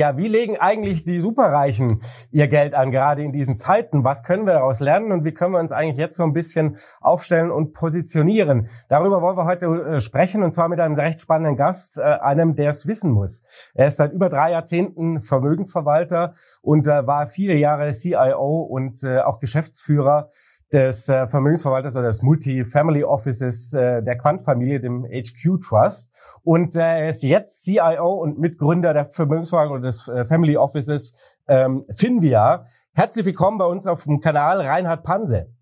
Ja, wie legen eigentlich die Superreichen ihr Geld an, gerade in diesen Zeiten? Was können wir daraus lernen und wie können wir uns eigentlich jetzt so ein bisschen aufstellen und positionieren? Darüber wollen wir heute äh, sprechen und zwar mit einem recht spannenden Gast, äh, einem, der es wissen muss. Er ist seit über drei Jahrzehnten Vermögensverwalter und äh, war viele Jahre CIO und auch Geschäftsführer des äh, Vermögensverwalters oder des Multi-Family Offices äh, der Quant-Familie, dem HQ Trust. Und äh, er ist jetzt CIO und Mitgründer der Vermögensverwaltung oder des äh, Family Offices ähm, Finvia. Herzlich willkommen bei uns auf dem Kanal Reinhard Panse.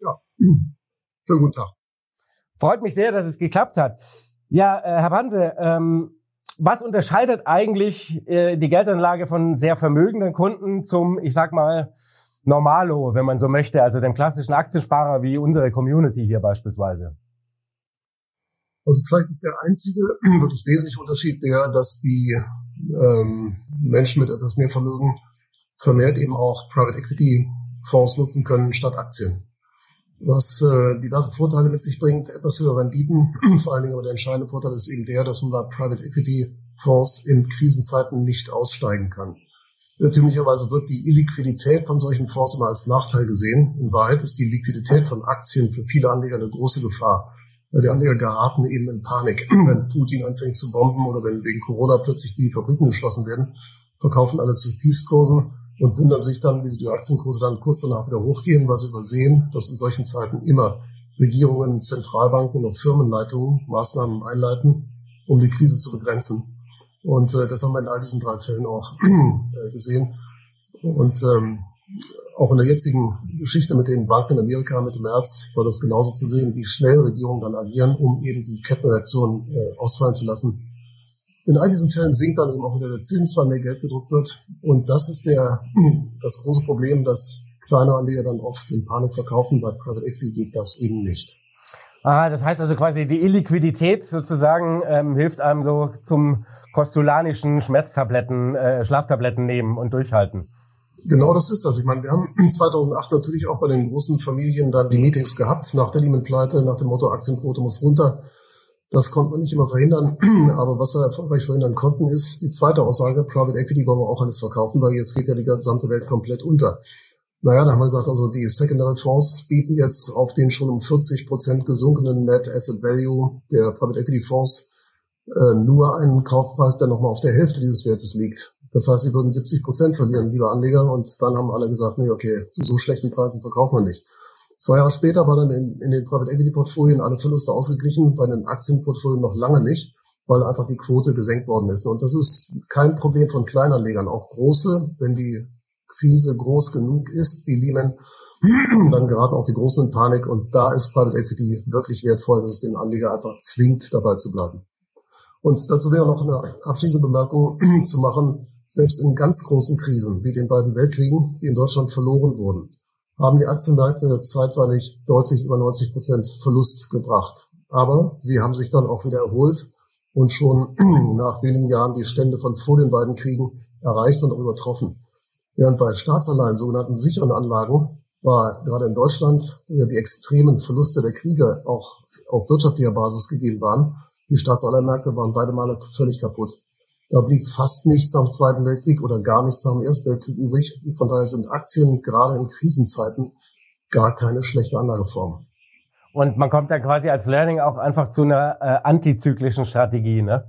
Ja, schönen guten Tag. Freut mich sehr, dass es geklappt hat. Ja, äh, Herr Panse, ähm, was unterscheidet eigentlich äh, die Geldanlage von sehr vermögenden Kunden zum, ich sag mal, Normalo, wenn man so möchte, also dem klassischen Aktiensparer wie unsere Community hier beispielsweise? Also vielleicht ist der einzige wirklich wesentliche Unterschied der, dass die ähm, Menschen mit etwas mehr Vermögen vermehrt eben auch Private Equity Fonds nutzen können statt Aktien. Was äh, diverse Vorteile mit sich bringt, etwas höhere Renditen. Vor allen Dingen aber der entscheidende Vorteil ist eben der, dass man bei Private Equity Fonds in Krisenzeiten nicht aussteigen kann. Irrtümlicherweise wird die Illiquidität von solchen Fonds immer als Nachteil gesehen. In Wahrheit ist die Liquidität von Aktien für viele Anleger eine große Gefahr. Weil die Anleger geraten eben in Panik. Wenn Putin anfängt zu bomben oder wenn wegen Corona plötzlich die Fabriken geschlossen werden, verkaufen alle zu Tiefstkursen und wundern sich dann, wie sie die Aktienkurse dann kurz danach wieder hochgehen, weil sie übersehen, dass in solchen Zeiten immer Regierungen, Zentralbanken und auch Firmenleitungen Maßnahmen einleiten, um die Krise zu begrenzen. Und äh, das haben wir in all diesen drei Fällen auch äh, gesehen. Und ähm, auch in der jetzigen Geschichte mit den Banken in Amerika mit dem März war das genauso zu sehen, wie schnell Regierungen dann agieren, um eben die Kettenreaktion äh, ausfallen zu lassen. In all diesen Fällen sinkt dann eben auch wieder der Zins, weil mehr Geld gedruckt wird. Und das ist der, das große Problem, dass kleine Anleger dann oft in Panik verkaufen. Bei Private Equity geht das eben nicht. Ah, das heißt also quasi die Illiquidität sozusagen ähm, hilft einem so zum kostulanischen Schmerztabletten, äh, Schlaftabletten nehmen und durchhalten. Genau das ist das. Ich meine, wir haben 2008 natürlich auch bei den großen Familien dann die Meetings gehabt, nach der Lehman-Pleite, nach dem Motto Aktienquote muss runter. Das konnte man nicht immer verhindern. Aber was wir erfolgreich verhindern konnten, ist die zweite Aussage, Private Equity wollen wir auch alles verkaufen, weil jetzt geht ja die gesamte Welt komplett unter. Naja, da haben wir gesagt, also die Secondary Fonds bieten jetzt auf den schon um 40 Prozent gesunkenen Net Asset Value der Private Equity Fonds äh, nur einen Kaufpreis, der nochmal auf der Hälfte dieses Wertes liegt. Das heißt, sie würden 70 Prozent verlieren, liebe Anleger. Und dann haben alle gesagt, nee, okay, zu so schlechten Preisen verkaufen wir nicht. Zwei Jahre später waren dann in, in den Private Equity Portfolien alle Verluste ausgeglichen, bei den Aktienportfolien noch lange nicht, weil einfach die Quote gesenkt worden ist. Und das ist kein Problem von Kleinanlegern. Auch große, wenn die Krise groß genug ist, wie Lehman, dann geraten auch die Großen in Panik und da ist Private Equity wirklich wertvoll, dass es den Anleger einfach zwingt, dabei zu bleiben. Und dazu wäre noch eine abschließende Bemerkung zu machen. Selbst in ganz großen Krisen, wie den beiden Weltkriegen, die in Deutschland verloren wurden, haben die Aktienmärkte zeitweilig deutlich über 90 Prozent Verlust gebracht. Aber sie haben sich dann auch wieder erholt und schon nach wenigen Jahren die Stände von vor den beiden Kriegen erreicht und auch übertroffen. Während bei Staatsanleihen, sogenannten sicheren Anlagen, war gerade in Deutschland, wo ja die extremen Verluste der Kriege auch auf wirtschaftlicher Basis gegeben waren, die Staatsanleihenmärkte waren beide Male völlig kaputt. Da blieb fast nichts dem Zweiten Weltkrieg oder gar nichts nach dem Ersten Weltkrieg übrig. Von daher sind Aktien gerade in Krisenzeiten gar keine schlechte Anlageform. Und man kommt da quasi als Learning auch einfach zu einer äh, antizyklischen Strategie, ne?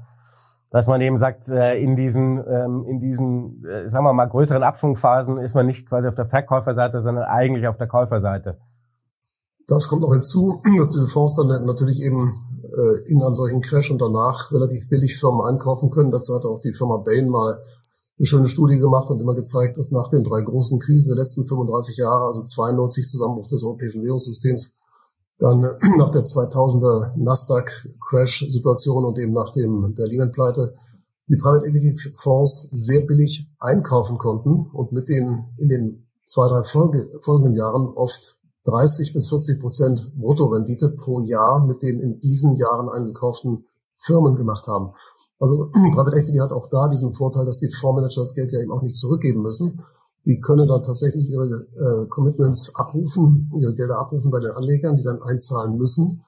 Dass man eben sagt, äh, in diesen, ähm, in diesen, äh, sagen wir mal, größeren Abschwungphasen ist man nicht quasi auf der Verkäuferseite, sondern eigentlich auf der Käuferseite. Das kommt noch hinzu, dass diese Fonds dann natürlich eben äh, in einem solchen Crash und danach relativ billig Firmen einkaufen können. Dazu hat auch die Firma Bain mal eine schöne Studie gemacht und immer gezeigt, dass nach den drei großen Krisen der letzten 35 Jahre, also 92 Zusammenbruch des europäischen Währungssystems, dann nach der 2000er Nasdaq-Crash-Situation und eben nach dem der Lehman-Pleite die Private Equity Fonds sehr billig einkaufen konnten und mit den in den zwei, drei Folge, folgenden Jahren oft 30 bis 40 Prozent Bruttorendite pro Jahr mit den in diesen Jahren eingekauften Firmen gemacht haben. Also Private Equity hat auch da diesen Vorteil, dass die Fondsmanager das Geld ja eben auch nicht zurückgeben müssen, die können dann tatsächlich ihre äh, Commitments abrufen, ihre Gelder abrufen bei den Anlegern, die dann einzahlen müssen.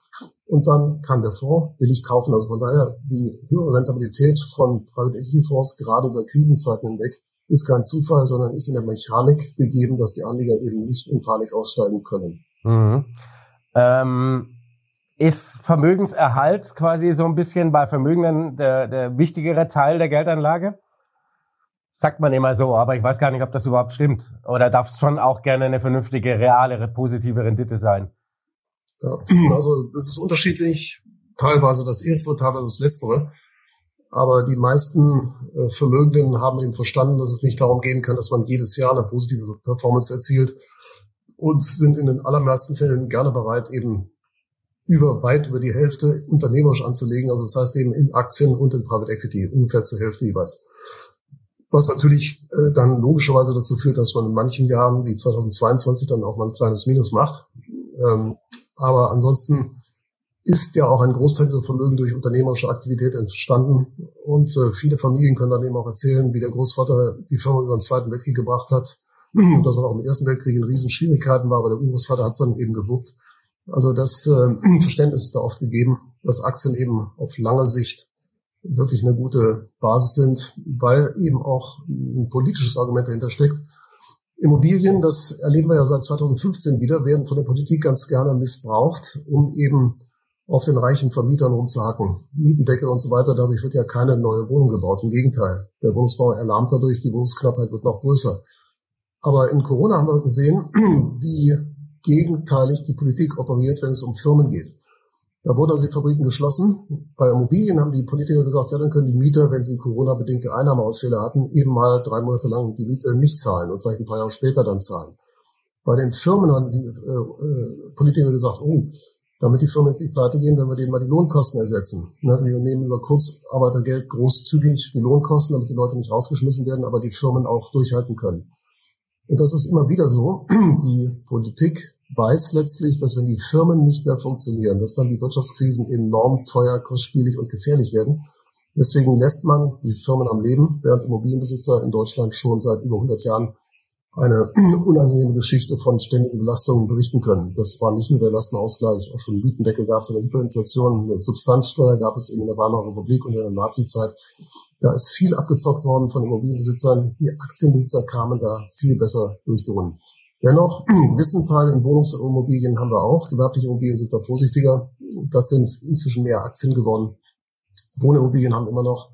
und dann kann der Fonds billig kaufen. Also von daher die höhere Rentabilität von Private Equity Fonds gerade über Krisenzeiten hinweg ist kein Zufall, sondern ist in der Mechanik gegeben, dass die Anleger eben nicht in Panik aussteigen können. Mhm. Ähm, ist Vermögenserhalt quasi so ein bisschen bei Vermögenden der, der wichtigere Teil der Geldanlage? Sagt man immer so, aber ich weiß gar nicht, ob das überhaupt stimmt. Oder darf es schon auch gerne eine vernünftige, reale, positive Rendite sein? Ja, also es ist unterschiedlich, teilweise das erste, teilweise das letztere. Aber die meisten äh, Vermögenden haben eben verstanden, dass es nicht darum gehen kann, dass man jedes Jahr eine positive Performance erzielt und sind in den allermeisten Fällen gerne bereit, eben über weit über die Hälfte unternehmerisch anzulegen. Also das heißt eben in Aktien und in Private Equity, ungefähr zur Hälfte jeweils. Was natürlich äh, dann logischerweise dazu führt, dass man in manchen Jahren wie 2022 dann auch mal ein kleines Minus macht. Ähm, aber ansonsten ist ja auch ein Großteil dieser Vermögen durch unternehmerische Aktivität entstanden. Und äh, viele Familien können dann eben auch erzählen, wie der Großvater die Firma über den Zweiten Weltkrieg gebracht hat und dass man auch im Ersten Weltkrieg in riesen Schwierigkeiten war, aber der Urgroßvater hat es dann eben gewuppt. Also das äh, Verständnis ist da oft gegeben, dass Aktien eben auf lange Sicht wirklich eine gute Basis sind, weil eben auch ein politisches Argument dahinter steckt. Immobilien, das erleben wir ja seit 2015 wieder, werden von der Politik ganz gerne missbraucht, um eben auf den reichen Vermietern rumzuhacken. Mietendeckel und so weiter, dadurch wird ja keine neue Wohnung gebaut. Im Gegenteil, der Wohnungsbau erlahmt dadurch, die Wohnungsknappheit wird noch größer. Aber in Corona haben wir gesehen, wie gegenteilig die Politik operiert, wenn es um Firmen geht. Da wurden also die Fabriken geschlossen. Bei Immobilien haben die Politiker gesagt, ja, dann können die Mieter, wenn sie Corona-bedingte Einnahmeausfälle hatten, eben mal drei Monate lang die Miete nicht zahlen und vielleicht ein paar Jahre später dann zahlen. Bei den Firmen haben die äh, äh, Politiker gesagt, oh, damit die Firmen jetzt nicht pleite gehen, wenn wir denen mal die Lohnkosten ersetzen. Ne, wir nehmen über Kurzarbeitergeld großzügig die Lohnkosten, damit die Leute nicht rausgeschmissen werden, aber die Firmen auch durchhalten können. Und das ist immer wieder so. Die Politik weiß letztlich, dass wenn die Firmen nicht mehr funktionieren, dass dann die Wirtschaftskrisen enorm teuer, kostspielig und gefährlich werden. Deswegen lässt man die Firmen am Leben, während Immobilienbesitzer in Deutschland schon seit über 100 Jahren eine unangenehme Geschichte von ständigen Belastungen berichten können. Das war nicht nur der Lastenausgleich, auch schon Mietendeckel gab es, eine Hyperinflation, eine Substanzsteuer gab es eben in der Weimarer Republik und in der Nazizeit. Da ist viel abgezockt worden von Immobilienbesitzern. Die Aktienbesitzer kamen da viel besser durch die Runden. Dennoch, gewissen Teil in Wohnungsimmobilien haben wir auch. Gewerbliche Immobilien sind da vorsichtiger. Das sind inzwischen mehr Aktien geworden. Wohnimmobilien haben immer noch,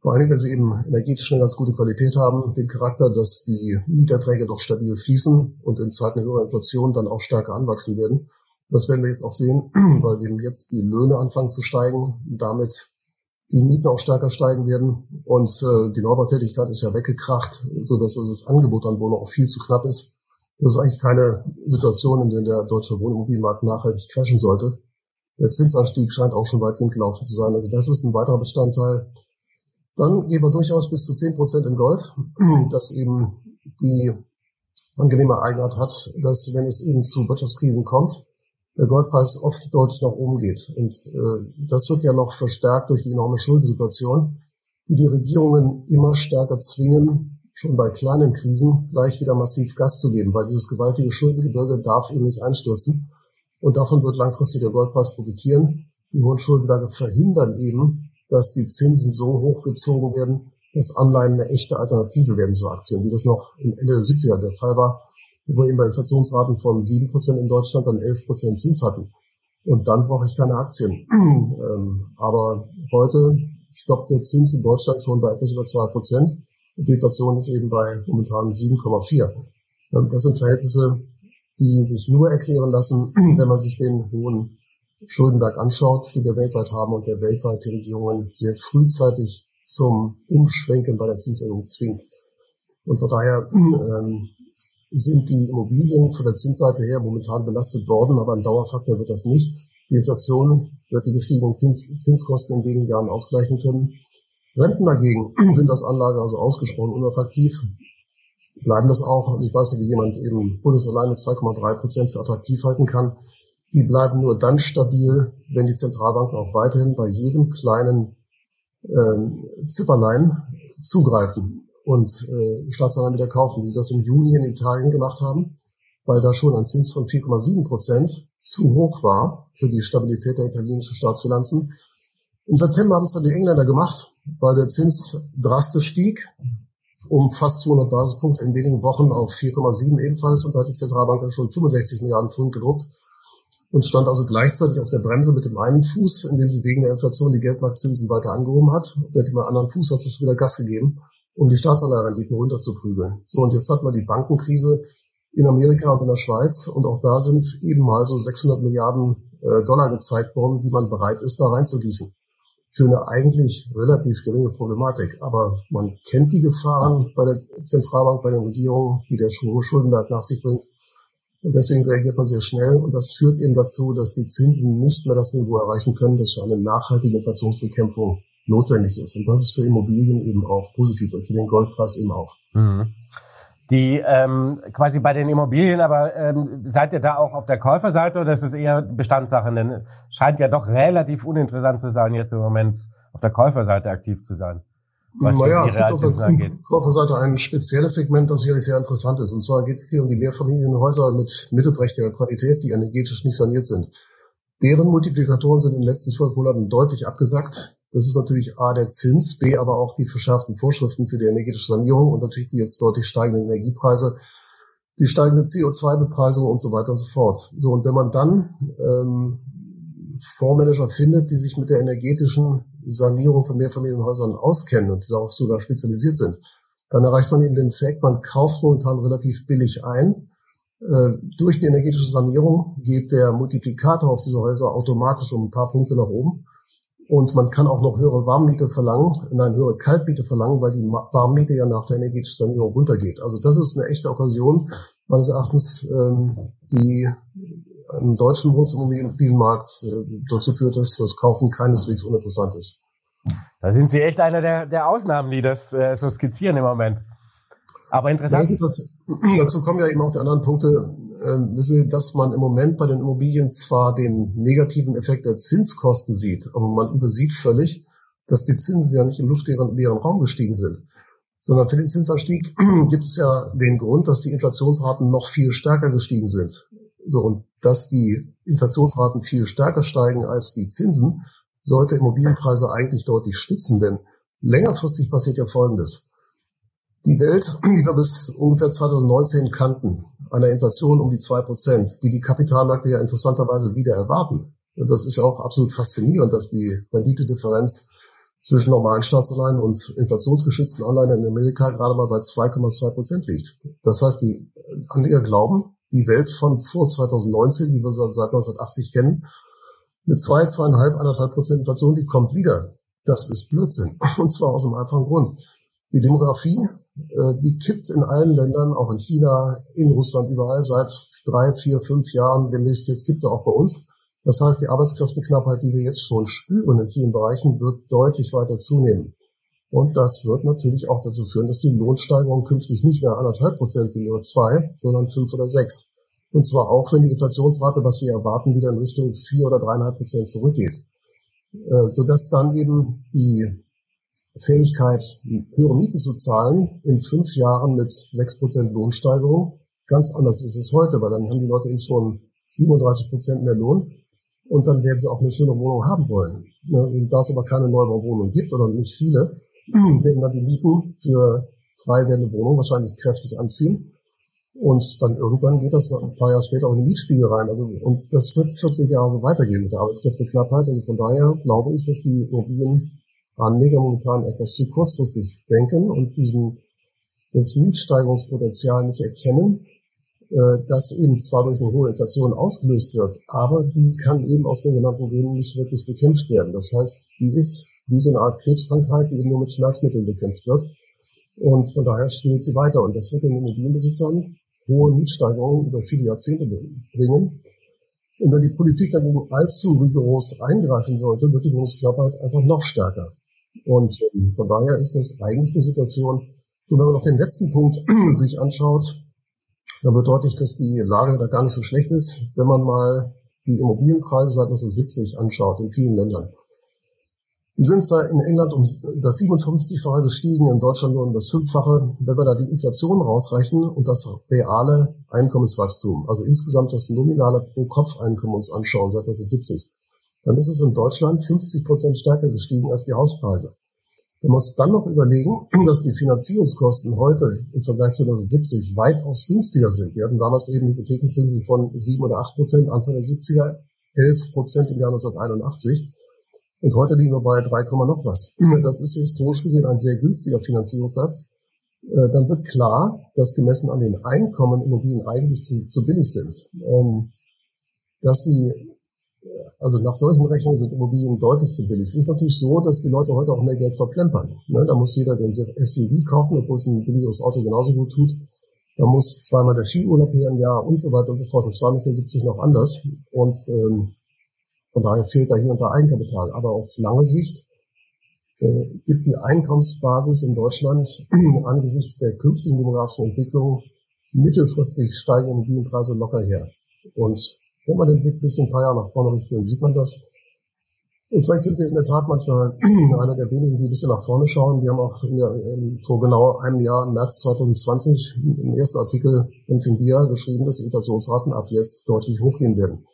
vor allem wenn sie eben energetisch eine ganz gute Qualität haben, den Charakter, dass die Mieterträge doch stabil fließen und in Zeiten höherer Inflation dann auch stärker anwachsen werden. Das werden wir jetzt auch sehen, weil eben jetzt die Löhne anfangen zu steigen, damit die Mieten auch stärker steigen werden und äh, die Neubautätigkeit ist ja weggekracht, so dass also das Angebot an Wohnungen auch viel zu knapp ist. Das ist eigentlich keine Situation, in der der deutsche Wohnimmobilienmarkt nachhaltig crashen sollte. Der Zinsanstieg scheint auch schon weitgehend gelaufen zu sein. Also das ist ein weiterer Bestandteil. Dann gehen wir durchaus bis zu zehn Prozent in Gold, das eben die angenehme Eigenart hat, dass wenn es eben zu Wirtschaftskrisen kommt, der Goldpreis oft deutlich nach oben geht. Und äh, das wird ja noch verstärkt durch die enorme Schuldensituation, die die Regierungen immer stärker zwingen, schon bei kleinen Krisen gleich wieder massiv Gas zu geben, weil dieses gewaltige Schuldengebirge darf eben nicht einstürzen. Und davon wird langfristig der Goldpreis profitieren. Die hohen Schuldenberge verhindern eben, dass die Zinsen so hochgezogen werden, dass Anleihen eine echte Alternative werden zu Aktien, wie das noch im Ende der 70er der Fall war, wo wir eben bei Inflationsraten von 7% in Deutschland dann 11% Zins hatten. Und dann brauche ich keine Aktien. ähm, aber heute stoppt der Zins in Deutschland schon bei etwas über 2%. Die Inflation ist eben bei momentan 7,4. Das sind Verhältnisse, die sich nur erklären lassen, wenn man sich den hohen Schuldenberg anschaut, die wir weltweit haben und der weltweit die Regierungen sehr frühzeitig zum Umschwenken bei der Zinserhöhung zwingt. Und von daher ähm, sind die Immobilien von der Zinsseite her momentan belastet worden, aber ein Dauerfaktor wird das nicht. Die Inflation wird die gestiegenen Zinskosten in wenigen Jahren ausgleichen können. Renten dagegen sind als Anlage also ausgesprochen unattraktiv. Bleiben das auch, also ich weiß nicht, wie jemand eben bundesalleine 2,3 Prozent für attraktiv halten kann. Die bleiben nur dann stabil, wenn die Zentralbanken auch weiterhin bei jedem kleinen ähm, Zipperlein zugreifen und äh, Staatsanleihen wieder kaufen, wie sie das im Juni in Italien gemacht haben, weil da schon ein Zins von 4,7 Prozent zu hoch war für die Stabilität der italienischen Staatsfinanzen. Im September haben es dann die Engländer gemacht, weil der Zins drastisch stieg, um fast 200 Basispunkte in wenigen Wochen auf 4,7 ebenfalls und da hat die Zentralbank dann schon 65 Milliarden Pfund gedruckt und stand also gleichzeitig auf der Bremse mit dem einen Fuß, indem sie wegen der Inflation die Geldmarktzinsen weiter angehoben hat. Mit dem anderen Fuß hat sie schon wieder Gas gegeben, um die Staatsanleiherenditen runterzuprügeln. So, und jetzt hat man die Bankenkrise in Amerika und in der Schweiz und auch da sind eben mal so 600 Milliarden äh, Dollar gezeigt worden, die man bereit ist, da reinzugießen. Für eine eigentlich relativ geringe Problematik. Aber man kennt die Gefahren bei der Zentralbank, bei den Regierungen, die der Schuldenberg nach sich bringt. Und deswegen reagiert man sehr schnell. Und das führt eben dazu, dass die Zinsen nicht mehr das Niveau erreichen können, das für eine nachhaltige Inflationsbekämpfung notwendig ist. Und das ist für Immobilien eben auch positiv und für den Goldpreis eben auch. Mhm. Die ähm, quasi bei den Immobilien, aber ähm, seid ihr da auch auf der Käuferseite oder ist es eher Bestandssache? Denn scheint ja doch relativ uninteressant zu sein, jetzt im Moment auf der Käuferseite aktiv zu sein was naja, es gibt auf der Käuferseite ein spezielles Segment, das sicherlich sehr interessant ist. Und zwar geht es hier um die Mehrfamilienhäuser mit mittelprächtiger Qualität, die energetisch nicht saniert sind. Deren Multiplikatoren sind in den letzten zwölf Monaten deutlich abgesackt. Das ist natürlich A, der Zins, B, aber auch die verschärften Vorschriften für die energetische Sanierung und natürlich die jetzt deutlich steigenden Energiepreise, die steigende CO2-Bepreisung und so weiter und so fort. So, und wenn man dann ähm, Fondsmanager findet, die sich mit der energetischen Sanierung von Mehrfamilienhäusern auskennen und darauf sogar spezialisiert sind, dann erreicht man eben den Effekt, man kauft momentan relativ billig ein. Äh, durch die energetische Sanierung geht der Multiplikator auf diese Häuser automatisch um ein paar Punkte nach oben. Und man kann auch noch höhere Warmmiete verlangen, nein, höhere Kaltmiete verlangen, weil die Warmmiete ja nach der energetischen Sanierung runtergeht. Also das ist eine echte Okkasion, meines Erachtens, ähm, die im deutschen Wohnimmobilienmarkt äh, dazu führt, dass das Kaufen keineswegs uninteressant ist. Da sind Sie echt einer der, der Ausnahmen, die das äh, so skizzieren im Moment. Aber interessant. Ja, dazu, dazu kommen ja eben auch die anderen Punkte. Äh, wissen Sie, dass man im Moment bei den Immobilien zwar den negativen Effekt der Zinskosten sieht, aber man übersieht völlig, dass die Zinsen ja nicht im luftleeren leeren Raum gestiegen sind, sondern für den Zinsanstieg gibt es ja den Grund, dass die Inflationsraten noch viel stärker gestiegen sind. So, und dass die Inflationsraten viel stärker steigen als die Zinsen, sollte Immobilienpreise eigentlich deutlich stützen, denn längerfristig passiert ja Folgendes. Die Welt, die wir bis ungefähr 2019 kannten, einer Inflation um die zwei Prozent, die die Kapitalmärkte ja interessanterweise wieder erwarten. Und das ist ja auch absolut faszinierend, dass die Renditedifferenz zwischen normalen Staatsanleihen und inflationsgeschützten Anleihen in Amerika gerade mal bei 2,2 Prozent liegt. Das heißt, die Anleger glauben, die Welt von vor 2019, die wir seit 1980 kennen, mit zwei, zweieinhalb, anderthalb Prozent Inflation, die kommt wieder. Das ist Blödsinn. Und zwar aus einem einfachen Grund. Die Demografie, äh, die kippt in allen Ländern, auch in China, in Russland, überall seit drei, vier, fünf Jahren. Demnächst jetzt gibt's auch bei uns. Das heißt, die Arbeitskräfteknappheit, die wir jetzt schon spüren in vielen Bereichen, wird deutlich weiter zunehmen. Und das wird natürlich auch dazu führen, dass die Lohnsteigerungen künftig nicht mehr anderthalb Prozent sind oder zwei, sondern fünf oder sechs. Und zwar auch, wenn die Inflationsrate, was wir erwarten, wieder in Richtung vier oder dreieinhalb Prozent zurückgeht. Äh, sodass dann eben die Fähigkeit, höhere Mieten zu zahlen, in fünf Jahren mit sechs Prozent Lohnsteigerung ganz anders ist als heute, weil dann haben die Leute eben schon 37 Prozent mehr Lohn und dann werden sie auch eine schöne Wohnung haben wollen. Ne, da es aber keine Neubauwohnung gibt oder nicht viele, werden dann die Mieten für frei werdende Wohnungen wahrscheinlich kräftig anziehen. Und dann irgendwann geht das ein paar Jahre später auch in die Mietspiegel rein. Also, und das wird 40 Jahre so weitergehen mit der Arbeitskräfteknappheit. Also von daher glaube ich, dass die Immobilienanleger momentan etwas zu kurzfristig denken und diesen, das Mietsteigerungspotenzial nicht erkennen, äh, das eben zwar durch eine hohe Inflation ausgelöst wird, aber die kann eben aus den genannten Gründen nicht wirklich bekämpft werden. Das heißt, die ist wie so eine Art Krebskrankheit, die eben nur mit Schmerzmitteln bekämpft wird. Und von daher spielt sie weiter. Und das wird den Immobilienbesitzern hohe Mietsteigerungen über viele Jahrzehnte bringen. Und wenn die Politik dagegen allzu rigoros eingreifen sollte, wird die Wohnungsknappheit einfach noch stärker. Und ähm, von daher ist das eigentlich eine Situation, so wenn man noch den letzten Punkt sich anschaut, dann wird deutlich, dass die Lage da gar nicht so schlecht ist, wenn man mal die Immobilienpreise seit 1970 anschaut in vielen Ländern Die sind in England um das 57-fache gestiegen, in Deutschland nur um das Fünffache. Wenn wir da die Inflation rausrechnen und das reale Einkommenswachstum, also insgesamt das nominale Pro-Kopf-Einkommen uns anschauen seit 1970, dann ist es in Deutschland 50 Prozent stärker gestiegen als die Hauspreise. Man muss dann noch überlegen, dass die Finanzierungskosten heute im Vergleich zu 1970 weitaus günstiger sind. Wir hatten damals eben Hypothekenzinsen von 7 oder 8 Prozent, Anfang der 70er, 11 Prozent im Jahr 1981. Und heute liegen wir bei 3, noch was. Das ist historisch gesehen ein sehr günstiger Finanzierungssatz. Äh, dann wird klar, dass gemessen an den Einkommen Immobilien eigentlich zu, zu billig sind. Ähm, dass sie also nach solchen Rechnungen sind Immobilien deutlich zu billig. Es ist natürlich so, dass die Leute heute auch mehr Geld verplempern. Ne? Da muss jeder den SUV kaufen, obwohl es ein billigeres Auto genauso gut tut. Da muss zweimal der Skiurlaub her im Jahr und so weiter und so fort. Das war 1970 noch anders. Und ähm, von daher fehlt da hier und da Eigenkapital. Aber auf lange Sicht äh, gibt die Einkommensbasis in Deutschland angesichts der künftigen demografischen Entwicklung mittelfristig steigende Immobilienpreise locker her. Und wenn man den Blick ein bisschen ein paar Jahre nach vorne richtet, dann sieht man das. Und vielleicht sind wir in der Tat manchmal einer der wenigen, die ein bisschen nach vorne schauen. Wir haben auch der, vor genau einem Jahr, im März 2020, im ersten Artikel in Finbia geschrieben, dass die Inflationsraten ab jetzt deutlich hochgehen werden.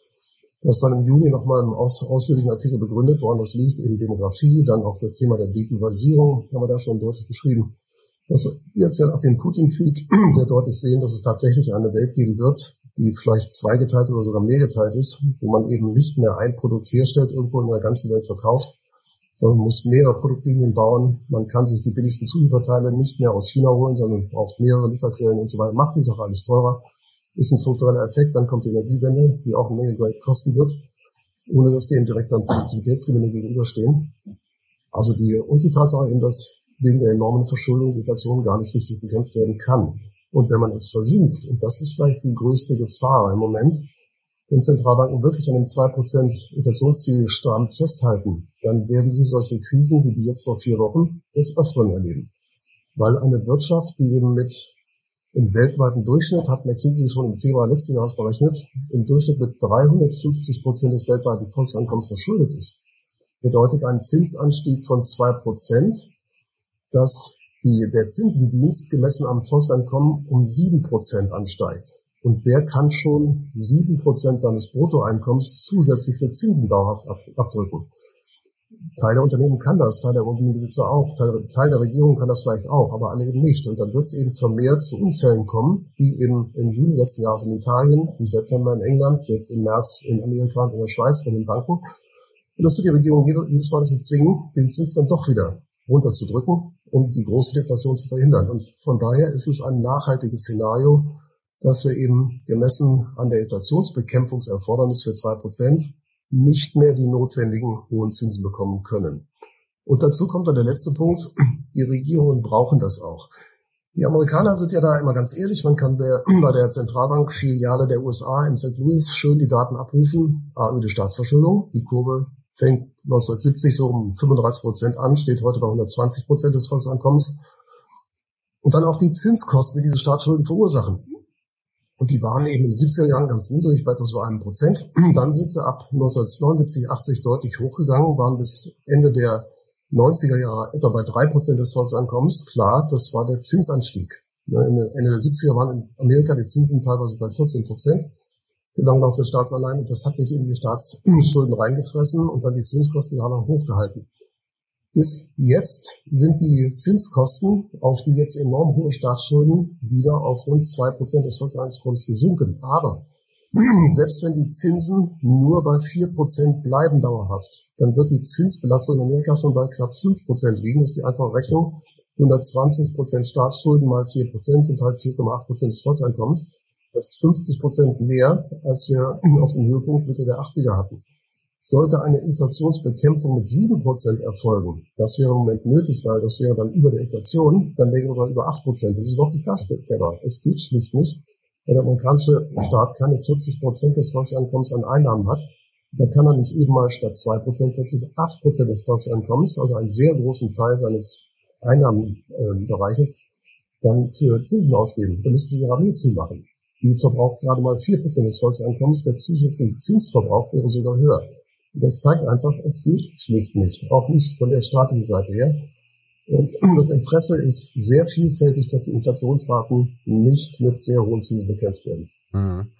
Das ist dann im Juni nochmal im aus, ausführlichen Artikel begründet worden. Das liegt in Demografie, dann auch das Thema der Deglobalisierung, haben wir da schon deutlich beschrieben. Dass wir jetzt ja nach dem Putin-Krieg sehr deutlich sehen, dass es tatsächlich eine Welt geben wird, die vielleicht zweigeteilt oder sogar mehrgeteilt ist, wo man eben nicht mehr ein Produkt herstellt, irgendwo in der ganzen Welt verkauft, sondern muss mehrere Produktlinien bauen. Man kann sich die billigsten Zulieferteile nicht mehr aus China holen, sondern braucht mehrere Lieferquellen und so weiter. Macht die Sache alles teurer. Ist ein struktureller Effekt. Dann kommt die Energiewende, die auch eine Menge Geld kosten wird, ohne dass dem direkt dann Produktivitätsgewinne gegenüberstehen. Also die, und die Tatsache eben, dass wegen der enormen Verschuldung die Inflation gar nicht richtig bekämpft werden kann. Und wenn man es versucht, und das ist vielleicht die größte Gefahr im Moment, wenn Zentralbanken wirklich an dem 2% Inflationsziel stramm festhalten, dann werden sie solche Krisen wie die jetzt vor vier Wochen des Öfteren erleben. Weil eine Wirtschaft, die eben mit im weltweiten Durchschnitt, hat McKinsey schon im Februar letzten Jahres berechnet, im Durchschnitt mit 350 Prozent des weltweiten Volksankommens verschuldet ist, bedeutet ein Zinsanstieg von zwei Prozent, dass die, der Zinsendienst gemessen am Volkseinkommen um sieben Prozent ansteigt. Und wer kann schon sieben Prozent seines Bruttoeinkommens zusätzlich für Zinsen dauerhaft ab, abdrücken? Teil der Unternehmen kann das, Teil der Immobilienbesitzer auch, Teil, Teil, der Regierung kann das vielleicht auch, aber alle eben nicht. Und dann wird es eben vermehrt zu Unfällen kommen, wie eben im Juni letzten Jahres in Italien, im September in England, jetzt im März in Amerika und in der Schweiz bei den Banken. Und das wird die Regierung jedes Mal dazu zwingen, den Zins dann doch wieder runterzudrücken um die große Deflation zu verhindern. Und von daher ist es ein nachhaltiges Szenario, dass wir eben gemessen an der Inflationsbekämpfungserfordernis für zwei Prozent nicht mehr die notwendigen hohen Zinsen bekommen können. Und dazu kommt dann der letzte Punkt. Die Regierungen brauchen das auch. Die Amerikaner sind ja da immer ganz ehrlich. Man kann bei der Zentralbank-Filiale der USA in St. Louis schön die Daten abrufen, über die Staatsverschuldung. Die Kurve fängt 1970 so um 35 Prozent an, steht heute bei 120 Prozent des Volkseinkommens. Und dann auch die Zinskosten, die diese Staatsschulden verursachen. Und die waren eben in den 70er Jahren ganz niedrig, bei etwas über einem Prozent. Dann sind sie ab 1979, 80 deutlich hochgegangen, waren bis Ende der 90er Jahre etwa bei drei Prozent des Volkseinkommens. Klar, das war der Zinsanstieg. Ende der 70er waren in Amerika die Zinsen teilweise bei 14 Prozent langlaufende Staatsanleihen. Und das hat sich in die Staatsschulden reingefressen und dann die Zinskosten jahrelang hochgehalten. Bis jetzt sind die Zinskosten auf die jetzt enorm hohe Staatsschulden wieder auf rund zwei Prozent des Volkseinkommens gesunken. Aber selbst wenn die Zinsen nur bei vier Prozent bleiben dauerhaft, dann wird die Zinsbelastung in Amerika schon bei knapp fünf Prozent liegen. Das ist die einfache Rechnung. 120 Prozent Staatsschulden mal vier Prozent sind halt 4,8 Prozent des Volkseinkommens. Das ist 50 Prozent mehr, als wir auf dem Höhepunkt Mitte der 80er hatten. Sollte eine Inflationsbekämpfung mit 7 Prozent erfolgen, das wäre im Moment nötig, weil das wäre dann über der Inflation, dann wären wir über 8 Prozent. Das ist überhaupt nicht darstellbar. Es geht schlicht nicht, weil der amerikanische Staat keine 40 Prozent des Volkseinkommens an Einnahmen hat. Da kann er nicht eben mal statt 2 Prozent plötzlich 8 Prozent des Volkseinkommens, also einen sehr großen Teil seines Einnahmenbereiches, dann für Zinsen ausgeben. Da müsste sie ihre Armee zumachen. Die verbraucht gerade mal vier Prozent des Volkseinkommens. Der zusätzliche Zinsverbrauch wäre sogar höher. Das zeigt einfach, es geht schlicht nicht, auch nicht von der staatlichen Seite her. Und das Interesse ist sehr vielfältig, dass die Inflationsraten nicht mit sehr hohen Zinsen bekämpft werden. Mhm.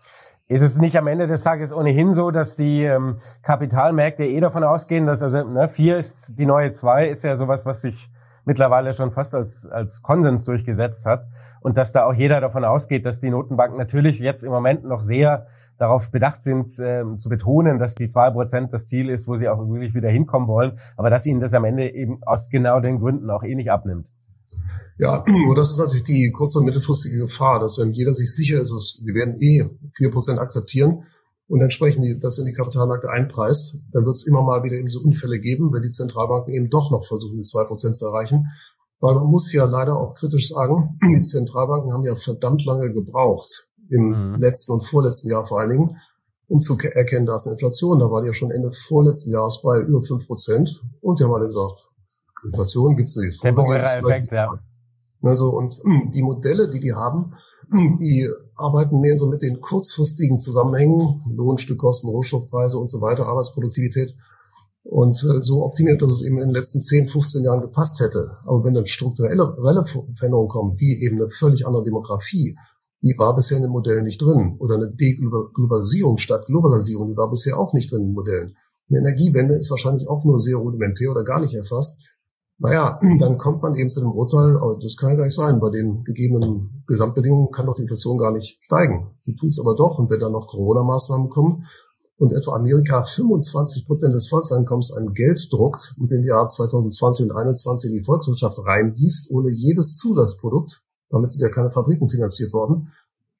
Ist es nicht am Ende des Tages ohnehin so, dass die ähm, Kapitalmärkte eh davon ausgehen, dass also ne, vier ist die neue zwei, ist ja sowas, was sich mittlerweile schon fast als, als Konsens durchgesetzt hat und dass da auch jeder davon ausgeht, dass die Notenbanken natürlich jetzt im Moment noch sehr darauf bedacht sind, äh, zu betonen, dass die zwei Prozent das Ziel ist, wo sie auch wirklich wieder hinkommen wollen, aber dass ihnen das am Ende eben aus genau den Gründen auch eh nicht abnimmt. Ja, nur das ist natürlich die kurz- und mittelfristige Gefahr, dass wenn jeder sich sicher ist, dass die werden eh vier Prozent akzeptieren und entsprechend die, das in die Kapitalmärkte einpreist, dann wird es immer mal wieder eben so Unfälle geben, wenn die Zentralbanken eben doch noch versuchen, die zwei Prozent zu erreichen. Weil man muss ja leider auch kritisch sagen, die Zentralbanken haben ja verdammt lange gebraucht, im mhm. letzten und vorletzten Jahr vor allen Dingen, um zu erkennen, da ist eine Inflation. Da war die ja schon Ende vorletzten Jahres bei über fünf Prozent und die haben alle gesagt, Inflation gibt es nicht. Temporärer Effekt, ja. Also, und die Modelle, die die haben, die arbeiten mehr so mit den kurzfristigen Zusammenhängen, Lohnstückkosten, Rohstoffpreise und so weiter, Arbeitsproduktivität. Und äh, so optimiert, dass es eben in den letzten 10, 15 Jahren gepasst hätte. Aber wenn dann strukturelle Veränderungen kommen, wie eben eine völlig andere Demografie, die war bisher in den Modellen nicht drin. Oder eine Deglobalisierung statt Globalisierung, die war bisher auch nicht drin in den Modellen. Eine Energiewende ist wahrscheinlich auch nur sehr rudimentär oder gar nicht erfasst. Naja, dann kommt man eben zu dem Urteil, das kann ja gar nicht sein, bei den gegebenen Gesamtbedingungen kann doch die Inflation gar nicht steigen. Sie tut es aber doch. Und wenn dann noch Corona-Maßnahmen kommen und etwa Amerika 25 Prozent des Volkseinkommens an Geld druckt und in die Jahr 2020 und 2021 in die Volkswirtschaft reingießt, ohne jedes Zusatzprodukt, damit sind ja keine Fabriken finanziert worden,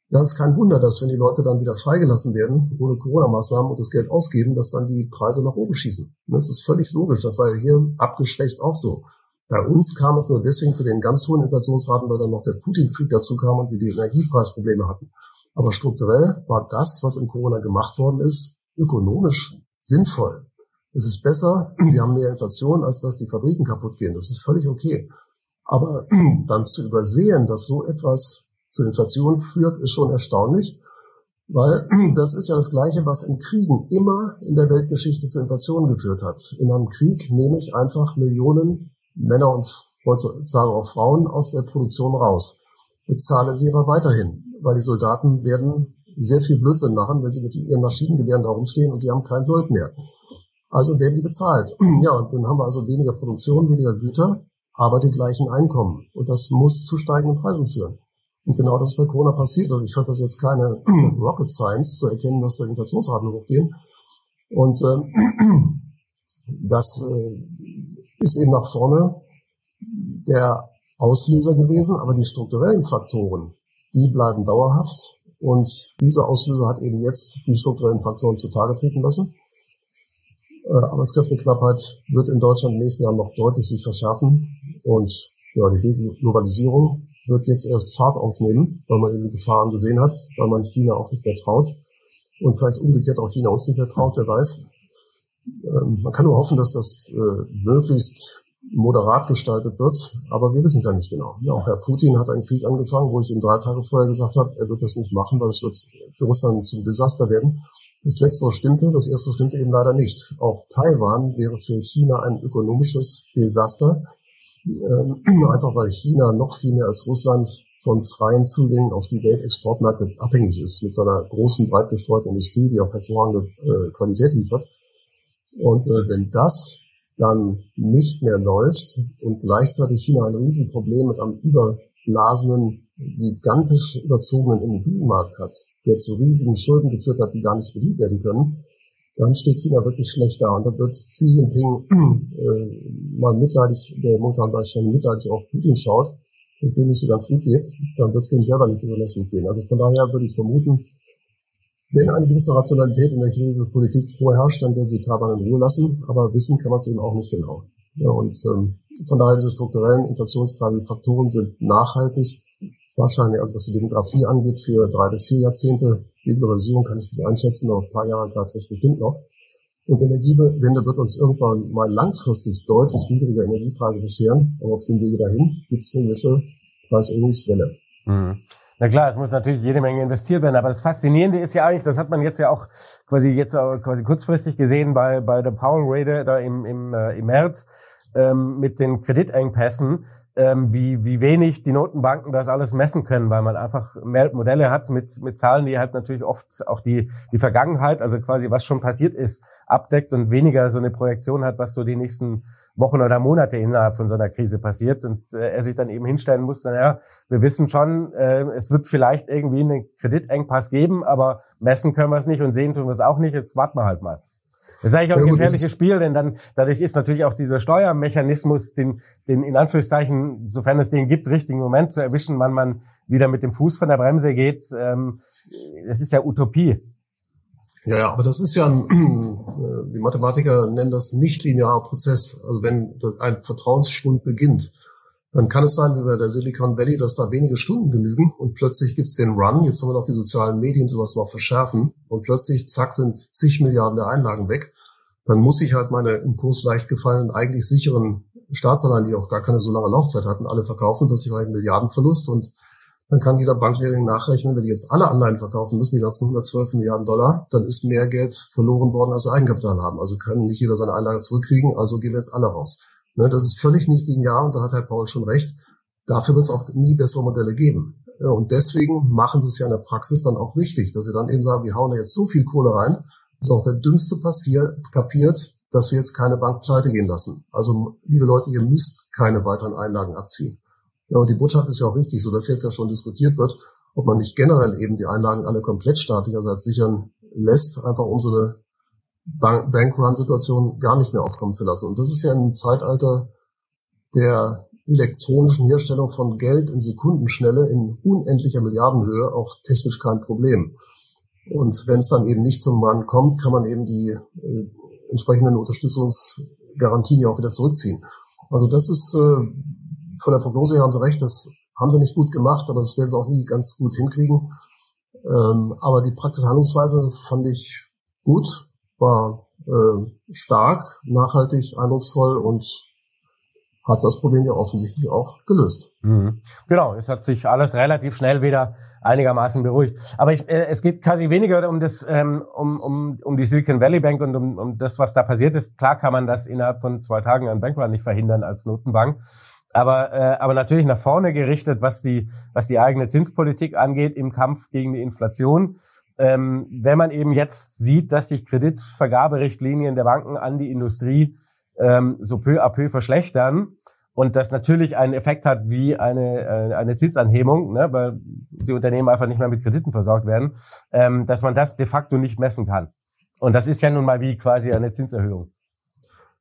ja, es ist kein Wunder, dass wenn die Leute dann wieder freigelassen werden, ohne Corona-Maßnahmen und das Geld ausgeben, dass dann die Preise nach oben schießen. Das ist völlig logisch. Das war ja hier abgeschwächt auch so. Bei uns kam es nur deswegen zu den ganz hohen Inflationsraten, weil dann noch der Putin-Krieg dazu kam und wir die Energiepreisprobleme hatten. Aber strukturell war das, was in Corona gemacht worden ist, ökonomisch sinnvoll. Es ist besser, wir haben mehr Inflation, als dass die Fabriken kaputt gehen. Das ist völlig okay. Aber dann zu übersehen, dass so etwas zur Inflation führt, ist schon erstaunlich, weil das ist ja das Gleiche, was in Kriegen immer in der Weltgeschichte zur Inflation geführt hat. In einem Krieg nehme ich einfach Millionen Männer und heutzutage auch Frauen aus der Produktion raus, bezahle sie aber weiterhin, weil die Soldaten werden sehr viel Blödsinn machen, wenn sie mit ihren Maschinengewehren da rumstehen und sie haben kein Sold mehr. Also werden die bezahlt. Ja, und dann haben wir also weniger Produktion, weniger Güter, aber die gleichen Einkommen. Und das muss zu steigenden Preisen führen. Und genau das ist bei Corona passiert. Und ich fand das jetzt keine Rocket Science zu erkennen, dass da Inflationsraten hochgehen. Und äh, das äh, ist eben nach vorne der Auslöser gewesen, aber die strukturellen Faktoren, die bleiben dauerhaft. Und dieser Auslöser hat eben jetzt die strukturellen Faktoren zutage treten lassen. Äh, Arbeitskräfteknappheit wird in Deutschland den nächsten Jahren noch deutlich sich verschärfen. Und ja, die Deglobalisierung wird jetzt erst Fahrt aufnehmen, weil man eben Gefahren gesehen hat, weil man China auch nicht mehr traut und vielleicht umgekehrt auch China uns nicht mehr traut, wer weiß. Ähm, man kann nur hoffen, dass das äh, möglichst moderat gestaltet wird, aber wir wissen es ja nicht genau. Ja, auch Herr Putin hat einen Krieg angefangen, wo ich ihm drei Tage vorher gesagt habe, er wird das nicht machen, weil es wird für Russland zum Desaster werden. Das letztere stimmte, das erste stimmte eben leider nicht. Auch Taiwan wäre für China ein ökonomisches Desaster, ähm, einfach weil China noch viel mehr als Russland von freien Zugängen auf die Weltexportmärkte abhängig ist, mit seiner großen, breit gestreuten Industrie, die auch hervorragende äh, Qualität liefert. Und äh, wenn das dann nicht mehr läuft und gleichzeitig China ein Riesenproblem mit einem überblasenen, gigantisch überzogenen Immobilienmarkt hat, der zu riesigen Schulden geführt hat, die gar nicht bedient werden können, dann steht China wirklich schlecht da. Und dann wird Xi Jinping äh, mal mitleidig, der momentan bei schon mitleidig auf Putin schaut, dass dem nicht so ganz gut geht, dann wird es dem selber nicht besonders gut gehen. Also von daher würde ich vermuten, wenn eine gewisse Rationalität in der chinesischen Politik vorherrscht, dann werden sie Taiwan in Ruhe lassen, aber wissen kann man es eben auch nicht genau. Ja, und ähm, von daher diese strukturellen inflationstreibenden Faktoren sind nachhaltig wahrscheinlich, also was die Demografie angeht, für drei bis vier Jahrzehnte. Die Globalisierung kann ich nicht einschätzen, aber ein paar Jahre greift das bestimmt noch. Und Energiewende wird uns irgendwann mal langfristig deutlich niedrige Energiepreise bescheren. Aber auf dem Wege dahin gibt es eine gewisse Preiserhöhungswelle. Mhm. Na klar, es muss natürlich jede Menge investiert werden, aber das Faszinierende ist ja eigentlich, das hat man jetzt ja auch quasi jetzt quasi kurzfristig gesehen bei bei der Powell Rede da im im, äh, im März ähm, mit den Kreditengpässen, ähm, wie wie wenig die Notenbanken das alles messen können, weil man einfach mehr Modelle hat mit mit Zahlen, die halt natürlich oft auch die die Vergangenheit, also quasi was schon passiert ist, abdeckt und weniger so eine Projektion hat, was so die nächsten Wochen oder Monate innerhalb von so einer Krise passiert und äh, er sich dann eben hinstellen muss, naja, wir wissen schon, äh, es wird vielleicht irgendwie einen Kreditengpass geben, aber messen können wir es nicht und sehen tun wir es auch nicht, jetzt warten wir halt mal. Das ist eigentlich auch ein gefährliches Spiel, denn dann dadurch ist natürlich auch dieser Steuermechanismus, den, den in Anführungszeichen, sofern es den gibt, richtigen Moment zu erwischen, wann man wieder mit dem Fuß von der Bremse geht, ähm, das ist ja Utopie. Ja, ja, aber das ist ja ein, äh, die Mathematiker nennen das nicht linearer Prozess. Also wenn ein Vertrauensschwund beginnt, dann kann es sein, wie bei der Silicon Valley, dass da wenige Stunden genügen und plötzlich gibt's den Run, jetzt haben wir noch die sozialen Medien, sowas noch verschärfen und plötzlich, zack, sind zig Milliarden der Einlagen weg. Dann muss ich halt meine im Kurs leicht gefallenen, eigentlich sicheren Staatsanleihen, die auch gar keine so lange Laufzeit hatten, alle verkaufen, dass ich einen Milliardenverlust und dann kann jeder Banklehrling nachrechnen, wenn die jetzt alle Anleihen verkaufen müssen, die ganzen 112 Milliarden Dollar, dann ist mehr Geld verloren worden, als sie Eigenkapital haben. Also können nicht jeder seine Einlage zurückkriegen, also gehen wir jetzt alle raus. Ne, das ist völlig nicht linear und da hat Herr Paul schon recht. Dafür wird es auch nie bessere Modelle geben. Und deswegen machen sie es ja in der Praxis dann auch richtig, dass sie dann eben sagen, wir hauen da jetzt so viel Kohle rein, dass auch der Dümmste passiert, kapiert, dass wir jetzt keine Bank pleite gehen lassen. Also, liebe Leute, ihr müsst keine weiteren Einlagen abziehen. Ja, und die Botschaft ist ja auch richtig, so dass jetzt ja schon diskutiert wird, ob man nicht generell eben die Einlagen alle komplett staatlicherseits sichern lässt, einfach um so eine Bank Bankrun-Situation gar nicht mehr aufkommen zu lassen. Und das ist ja im Zeitalter der elektronischen Herstellung von Geld in Sekundenschnelle in unendlicher Milliardenhöhe auch technisch kein Problem. Und wenn es dann eben nicht zum Run kommt, kann man eben die äh, entsprechenden Unterstützungsgarantien ja auch wieder zurückziehen. Also das ist äh, von der Prognose her haben sie recht, das haben sie nicht gut gemacht, aber das werden sie auch nie ganz gut hinkriegen. Ähm, aber die praktische Handlungsweise fand ich gut, war äh, stark, nachhaltig, eindrucksvoll und hat das Problem ja offensichtlich auch gelöst. Mhm. Genau, es hat sich alles relativ schnell wieder einigermaßen beruhigt. Aber ich, äh, es geht quasi weniger um das, ähm, um, um, um die Silicon Valley Bank und um, um das, was da passiert ist. Klar kann man das innerhalb von zwei Tagen an Bankrun nicht verhindern als Notenbank aber, äh, aber natürlich nach vorne gerichtet, was die, was die eigene Zinspolitik angeht im Kampf gegen die Inflation. Ähm, wenn man eben jetzt sieht, dass sich Kreditvergaberichtlinien der Banken an die Industrie ähm, so peu à peu verschlechtern und das natürlich einen Effekt hat wie eine, äh, eine Zinsanhebung, ne, weil die Unternehmen einfach nicht mehr mit Krediten versorgt werden, ähm, dass man das de facto nicht messen kann. Und das ist ja nun mal wie quasi eine Zinserhöhung.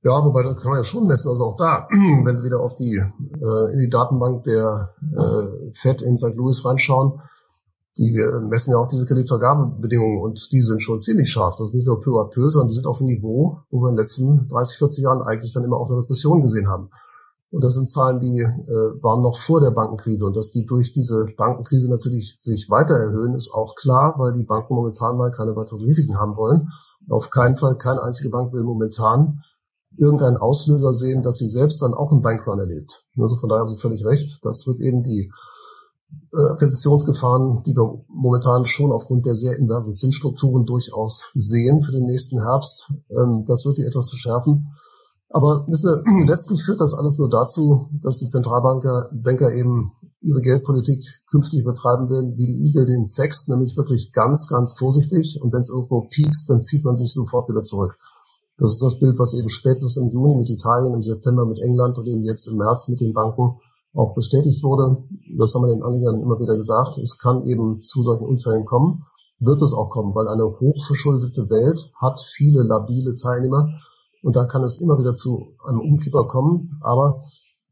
Ja, wobei da kann man ja schon messen. Also auch da, wenn Sie wieder auf die äh, in die Datenbank der äh, Fed in St. Louis reinschauen, die äh, messen ja auch diese Kreditvergabebedingungen und die sind schon ziemlich scharf. Das ist nicht nur peu à peu, sondern die sind auf einem Niveau, wo wir in den letzten 30, 40 Jahren eigentlich dann immer auch eine Rezession gesehen haben. Und das sind Zahlen, die äh, waren noch vor der Bankenkrise. Und dass die durch diese Bankenkrise natürlich sich weiter erhöhen, ist auch klar, weil die Banken momentan mal keine weiteren Risiken haben wollen. Auf keinen Fall, keine einzige Bank will momentan irgendeinen Auslöser sehen, dass sie selbst dann auch einen Bankrun erlebt. Also von daher haben Sie völlig recht. Das wird eben die Rezessionsgefahren, die wir momentan schon aufgrund der sehr inversen Zinsstrukturen durchaus sehen für den nächsten Herbst. Ähm, das wird die etwas zu schärfen. Aber wissen Sie, letztlich führt das alles nur dazu, dass die Zentralbanker Banker eben ihre Geldpolitik künftig betreiben werden, wie die Igel den Sex, nämlich wirklich ganz, ganz vorsichtig. Und wenn es irgendwo piekst, dann zieht man sich sofort wieder zurück. Das ist das Bild, was eben spätestens im Juni mit Italien, im September mit England und eben jetzt im März mit den Banken auch bestätigt wurde. Das haben wir den Anlegern immer wieder gesagt. Es kann eben zu solchen Unfällen kommen. Wird es auch kommen, weil eine hochverschuldete Welt hat viele labile Teilnehmer. Und da kann es immer wieder zu einem Umkipper kommen. Aber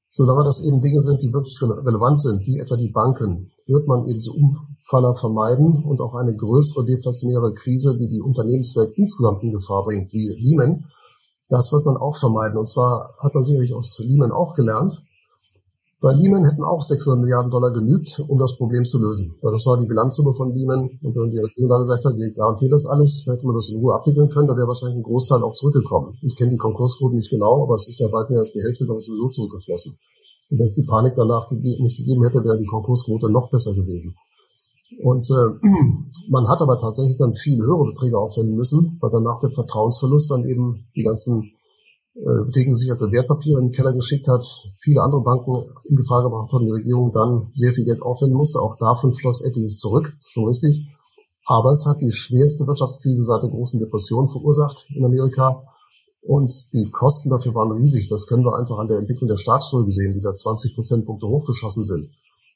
solange das eben Dinge sind, die wirklich relevant sind, wie etwa die Banken, wird man eben so Umfaller vermeiden und auch eine größere deflationäre Krise, die die Unternehmenswelt insgesamt in Gefahr bringt, wie Lehman, das wird man auch vermeiden. Und zwar hat man sicherlich aus Lehman auch gelernt. Bei Lehman hätten auch 600 Milliarden Dollar genügt, um das Problem zu lösen. Weil das war die Bilanzsumme von Lehman. Und wenn die Regierung da gesagt hat, wir garantieren das alles, dann hätte man das in Ruhe abwickeln können, da wäre wahrscheinlich ein Großteil auch zurückgekommen. Ich kenne die Konkursquoten nicht genau, aber es ist ja weit mehr als die Hälfte, glaube ich, sowieso zurückgeflossen. Und wenn es die Panik danach nicht gegeben hätte, wäre die Konkursquote noch besser gewesen. Und äh, man hat aber tatsächlich dann viel höhere Beträge aufwenden müssen, weil dann nach dem Vertrauensverlust dann eben die ganzen äh, beträgengesicherte Wertpapiere in den Keller geschickt hat, viele andere Banken in Gefahr gebracht haben, die Regierung dann sehr viel Geld aufwenden musste. Auch davon floss etliches zurück, schon richtig. Aber es hat die schwerste Wirtschaftskrise seit der großen Depression verursacht in Amerika. Und die Kosten dafür waren riesig. Das können wir einfach an der Entwicklung der Staatsschulden sehen, die da 20 Prozentpunkte hochgeschossen sind.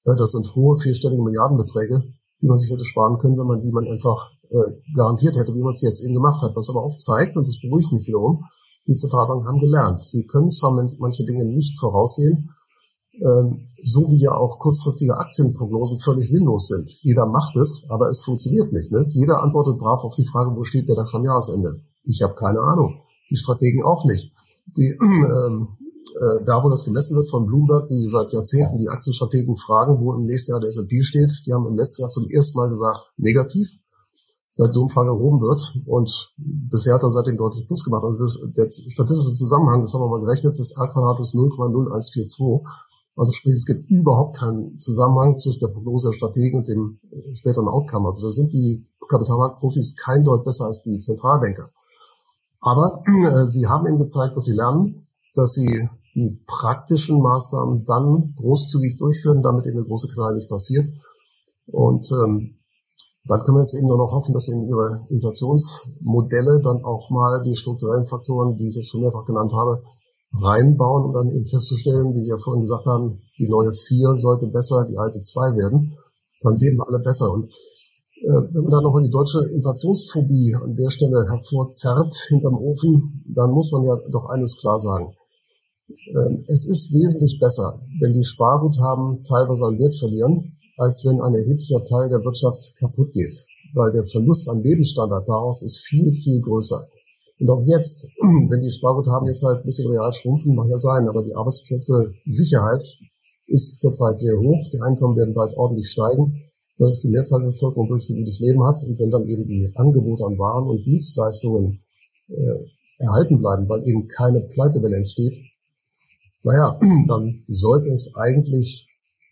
Das sind hohe vierstellige Milliardenbeträge, die man sich hätte sparen können, wenn man die man einfach äh, garantiert hätte, wie man es jetzt eben gemacht hat. Was aber auch zeigt, und das beruhigt mich wiederum, die Zentralbanken haben gelernt. Sie können zwar manche Dinge nicht voraussehen, ähm, so wie ja auch kurzfristige Aktienprognosen völlig sinnlos sind. Jeder macht es, aber es funktioniert nicht. Ne? Jeder antwortet brav auf die Frage, wo steht der DAX am Jahresende? Ich habe keine Ahnung. Die Strategen auch nicht. Die, ähm, äh, da, wo das gemessen wird von Bloomberg, die seit Jahrzehnten die Aktienstrategen fragen, wo im nächsten Jahr der S&P steht, die haben im letzten Jahr zum ersten Mal gesagt, negativ seit so einem Fall erhoben wird. Und bisher hat er seitdem deutlich Plus gemacht. Also das, der statistische Zusammenhang, das haben wir mal gerechnet, das R-Quadrat ist 0,0142. Also sprich, es gibt überhaupt keinen Zusammenhang zwischen der Prognose der Strategen und dem späteren Outcome. Also da sind die Kapitalmarktprofis kein Deut besser als die Zentralbanker. Aber äh, sie haben eben gezeigt, dass sie lernen, dass sie die praktischen Maßnahmen dann großzügig durchführen, damit eben der große Knall nicht passiert. Und ähm, dann können wir jetzt eben nur noch hoffen, dass in ihre Inflationsmodelle dann auch mal die strukturellen Faktoren, die ich jetzt schon mehrfach genannt habe, reinbauen, um dann eben festzustellen, wie Sie ja vorhin gesagt haben, die neue vier sollte besser, die alte zwei werden. Dann leben wir alle besser. Und äh, wenn man dann nochmal die deutsche Inflationsphobie an der Stelle hervorzerrt hinterm Ofen, dann muss man ja doch eines klar sagen. Äh, es ist wesentlich besser, wenn die Sparguthaben teilweise an Wert verlieren, als wenn ein erheblicher Teil der Wirtschaft kaputt geht. Weil der Verlust an Lebensstandard daraus ist viel, viel größer. Und auch jetzt, wenn die Sparguthaben jetzt halt ein bisschen real schrumpfen, mag ja sein, aber die Arbeitsplätze Sicherheit ist zurzeit sehr hoch. Die Einkommen werden bald ordentlich steigen, sodass die Mehrzahl der Bevölkerung wirklich ein gutes Leben hat. Und wenn dann eben die Angebote an Waren und Dienstleistungen äh, erhalten bleiben, weil eben keine Pleitewelle entsteht, naja, dann sollte es eigentlich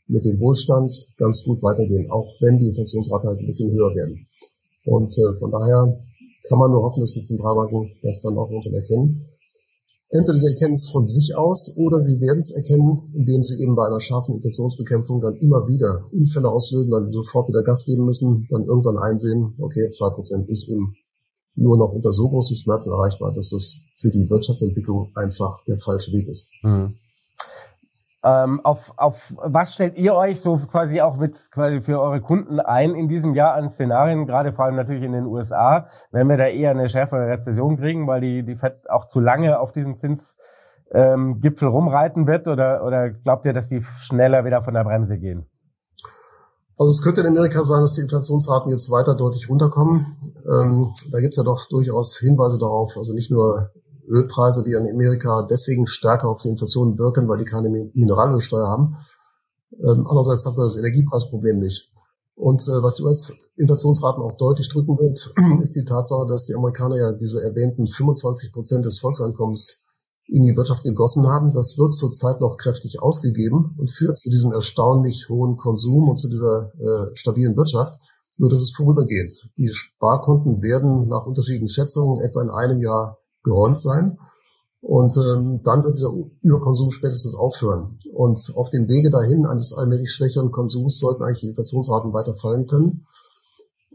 mit dem Wohlstand ganz gut weitergehen, auch wenn die Inflationsrate halt ein bisschen höher werden. Und äh, von daher kann man nur hoffen, dass die Zentralbanken das dann auch irgendwann erkennen. Entweder sie erkennen es von sich aus oder sie werden es erkennen, indem sie eben bei einer scharfen Inflationsbekämpfung dann immer wieder Unfälle auslösen, dann sofort wieder Gas geben müssen, dann irgendwann einsehen, okay, zwei Prozent ist eben nur noch unter so großen Schmerzen erreichbar, dass das für die Wirtschaftsentwicklung einfach der falsche Weg ist. Mhm. Ähm, auf, auf was stellt ihr euch so quasi auch mit quasi für eure Kunden ein in diesem Jahr an Szenarien, gerade vor allem natürlich in den USA, wenn wir da eher eine schärfere Rezession kriegen, weil die, die FED auch zu lange auf diesem Zinsgipfel ähm, rumreiten wird oder, oder glaubt ihr, dass die schneller wieder von der Bremse gehen? Also es könnte in Amerika sein, dass die Inflationsraten jetzt weiter deutlich runterkommen. Ähm, da gibt es ja doch durchaus Hinweise darauf, also nicht nur Ölpreise, die in Amerika deswegen stärker auf die Inflation wirken, weil die keine Mineralölsteuer haben. Ähm, andererseits hat er das Energiepreisproblem nicht. Und äh, was die US-Inflationsraten auch deutlich drücken wird, ist die Tatsache, dass die Amerikaner ja diese erwähnten 25 Prozent des Volkseinkommens in die Wirtschaft gegossen haben. Das wird zurzeit noch kräftig ausgegeben und führt zu diesem erstaunlich hohen Konsum und zu dieser äh, stabilen Wirtschaft. Nur das ist vorübergehend. Die Sparkonten werden nach unterschiedlichen Schätzungen etwa in einem Jahr geräumt sein. Und ähm, dann wird dieser Überkonsum spätestens aufhören. Und auf dem Wege dahin eines allmählich schwächeren Konsums sollten eigentlich die Inflationsraten weiter fallen können.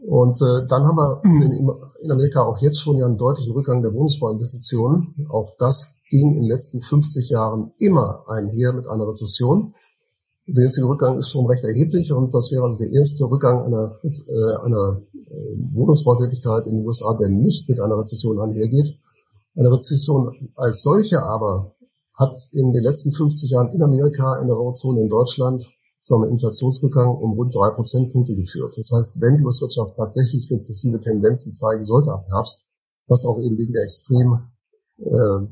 Und äh, dann haben wir in, in Amerika auch jetzt schon ja einen deutlichen Rückgang der Wohnungsbauinvestitionen. Auch das ging in den letzten 50 Jahren immer einher mit einer Rezession. Der jetzige Rückgang ist schon recht erheblich und das wäre also der erste Rückgang einer, äh, einer äh, Wohnungsbautätigkeit in den USA, der nicht mit einer Rezession einhergeht. Eine Rezession als solche aber hat in den letzten 50 Jahren in Amerika, in der Eurozone, in Deutschland zu einem Inflationsrückgang um rund drei Prozentpunkte geführt. Das heißt, wenn die US-Wirtschaft tatsächlich rezessive Tendenzen zeigen sollte ab Herbst, was auch eben wegen der extrem äh,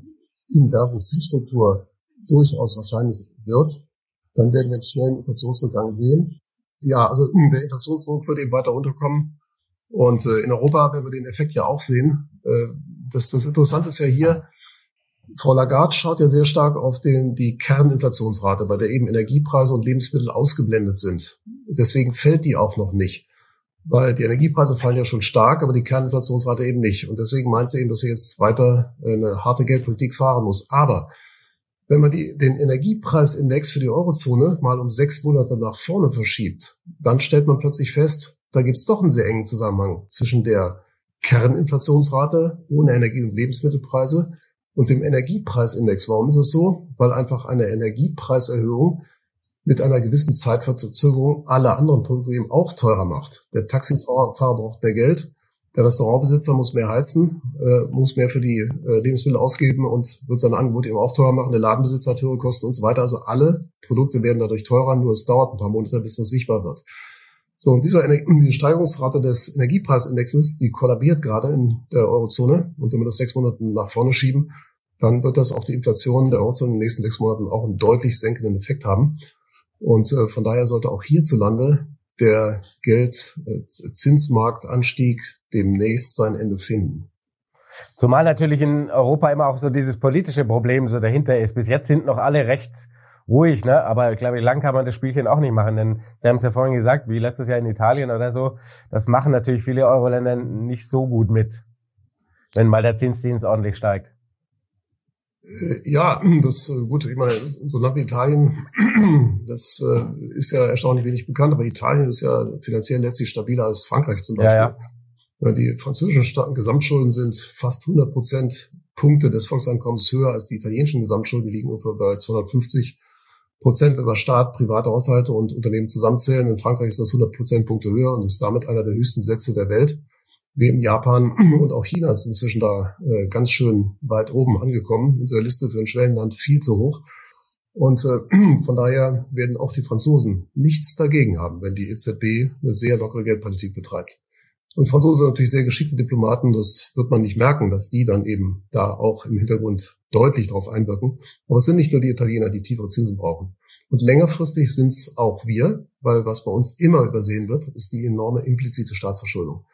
inversen Zielstruktur durchaus wahrscheinlich wird, dann werden wir einen schnellen Inflationsrückgang sehen. Ja, also der Inflationsdruck wird eben weiter runterkommen. Und äh, in Europa werden wir den Effekt ja auch sehen. Äh, das, das Interessante ist ja hier, Frau Lagarde schaut ja sehr stark auf den, die Kerninflationsrate, bei der eben Energiepreise und Lebensmittel ausgeblendet sind. Deswegen fällt die auch noch nicht. weil die Energiepreise fallen ja schon stark, aber die Kerninflationsrate eben nicht. Und deswegen meint sie eben, dass sie jetzt weiter eine harte Geldpolitik fahren muss. Aber wenn man die, den Energiepreisindex für die Eurozone mal um sechs Monate nach vorne verschiebt, dann stellt man plötzlich fest, da gibt es doch einen sehr engen Zusammenhang zwischen der Kerninflationsrate ohne Energie- und Lebensmittelpreise und dem Energiepreisindex. Warum ist es so? Weil einfach eine Energiepreiserhöhung mit einer gewissen Zeitverzögerung alle anderen Produkte eben auch teurer macht. Der Taxifahrer braucht mehr Geld, der Restaurantbesitzer muss mehr heizen, äh, muss mehr für die äh, Lebensmittel ausgeben und wird sein Angebot eben auch teurer machen. Der Ladenbesitzer hat höhere Kosten und so weiter. Also alle Produkte werden dadurch teurer, nur es dauert ein paar Monate, bis das sichtbar wird. So, und dieser die Steigerungsrate des Energiepreisindexes, die kollabiert gerade in der Eurozone. Und wenn wir das sechs Monate nach vorne schieben, dann wird das auf die Inflation der Eurozone in den nächsten sechs Monaten auch einen deutlich senkenden Effekt haben. Und äh, von daher sollte auch hierzulande der Geldzinsmarktanstieg demnächst sein Ende finden. Zumal natürlich in Europa immer auch so dieses politische Problem so dahinter ist. Bis jetzt sind noch alle recht ruhig, ne? Aber ich glaube, lang kann man das Spielchen auch nicht machen, denn Sie haben es ja vorhin gesagt, wie letztes Jahr in Italien oder so, das machen natürlich viele Euro-Länder nicht so gut mit, wenn mal der Zinsdienst ordentlich steigt. Äh, ja, das äh, gut. Ich meine, so Land wie Italien, das äh, ist ja erstaunlich wenig bekannt, aber Italien ist ja finanziell letztlich stabiler als Frankreich zum Beispiel. Ja, ja. Die französischen Gesamtschulden sind fast 100 Prozent Punkte des Volkseinkommens höher als die italienischen Gesamtschulden, liegen ungefähr bei 250 Prozent, wenn wir Staat, private Haushalte und Unternehmen zusammenzählen. In Frankreich ist das 100 Prozentpunkte höher und ist damit einer der höchsten Sätze der Welt. Neben Japan und auch China ist inzwischen da äh, ganz schön weit oben angekommen. In dieser Liste für ein Schwellenland viel zu hoch. Und äh, von daher werden auch die Franzosen nichts dagegen haben, wenn die EZB eine sehr lockere Geldpolitik betreibt. Und Franzosen sind natürlich sehr geschickte Diplomaten, das wird man nicht merken, dass die dann eben da auch im Hintergrund deutlich darauf einwirken. Aber es sind nicht nur die Italiener, die tiefere Zinsen brauchen. Und längerfristig sind es auch wir, weil was bei uns immer übersehen wird, ist die enorme implizite Staatsverschuldung.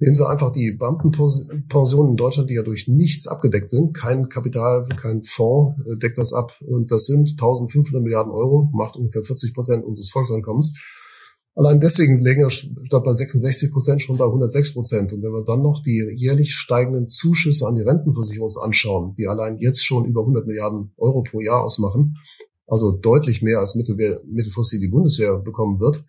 Nehmen Sie einfach die Beamtenpensionen in Deutschland, die ja durch nichts abgedeckt sind. Kein Kapital, kein Fonds äh, deckt das ab. Und das sind 1500 Milliarden Euro, macht ungefähr 40 Prozent unseres Volkseinkommens. Allein deswegen wir statt bei 66 Prozent schon bei 106 Prozent. Und wenn wir dann noch die jährlich steigenden Zuschüsse an die Rentenversicherung uns anschauen, die allein jetzt schon über 100 Milliarden Euro pro Jahr ausmachen, also deutlich mehr als mittelfristig die Bundeswehr bekommen wird,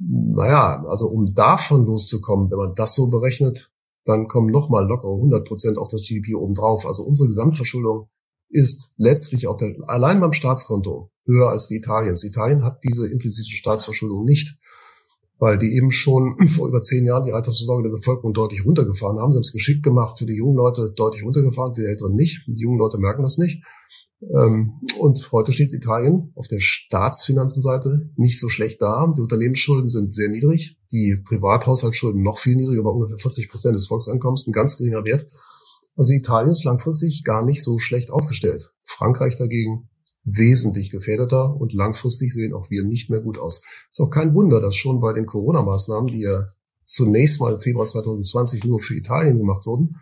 naja, also um davon loszukommen, wenn man das so berechnet, dann kommen nochmal locker 100 Prozent auf das GDP obendrauf. Also unsere Gesamtverschuldung ist letztlich auf der, allein beim Staatskonto höher als die Italiens. Italien hat diese implizite Staatsverschuldung nicht, weil die eben schon vor über zehn Jahren die Altersvorsorge der Bevölkerung deutlich runtergefahren haben. Sie haben es geschickt gemacht, für die jungen Leute deutlich runtergefahren, für die Älteren nicht. Die jungen Leute merken das nicht. Ähm, und heute steht Italien auf der Staatsfinanzenseite nicht so schlecht da. Die Unternehmensschulden sind sehr niedrig, die Privathaushaltsschulden noch viel niedriger, aber ungefähr 40 Prozent des Volkseinkommens, ein ganz geringer Wert. Also Italien ist langfristig gar nicht so schlecht aufgestellt. Frankreich dagegen wesentlich gefährdeter und langfristig sehen auch wir nicht mehr gut aus. Ist auch kein Wunder, dass schon bei den Corona-Maßnahmen, die ja zunächst mal im Februar 2020 nur für Italien gemacht wurden,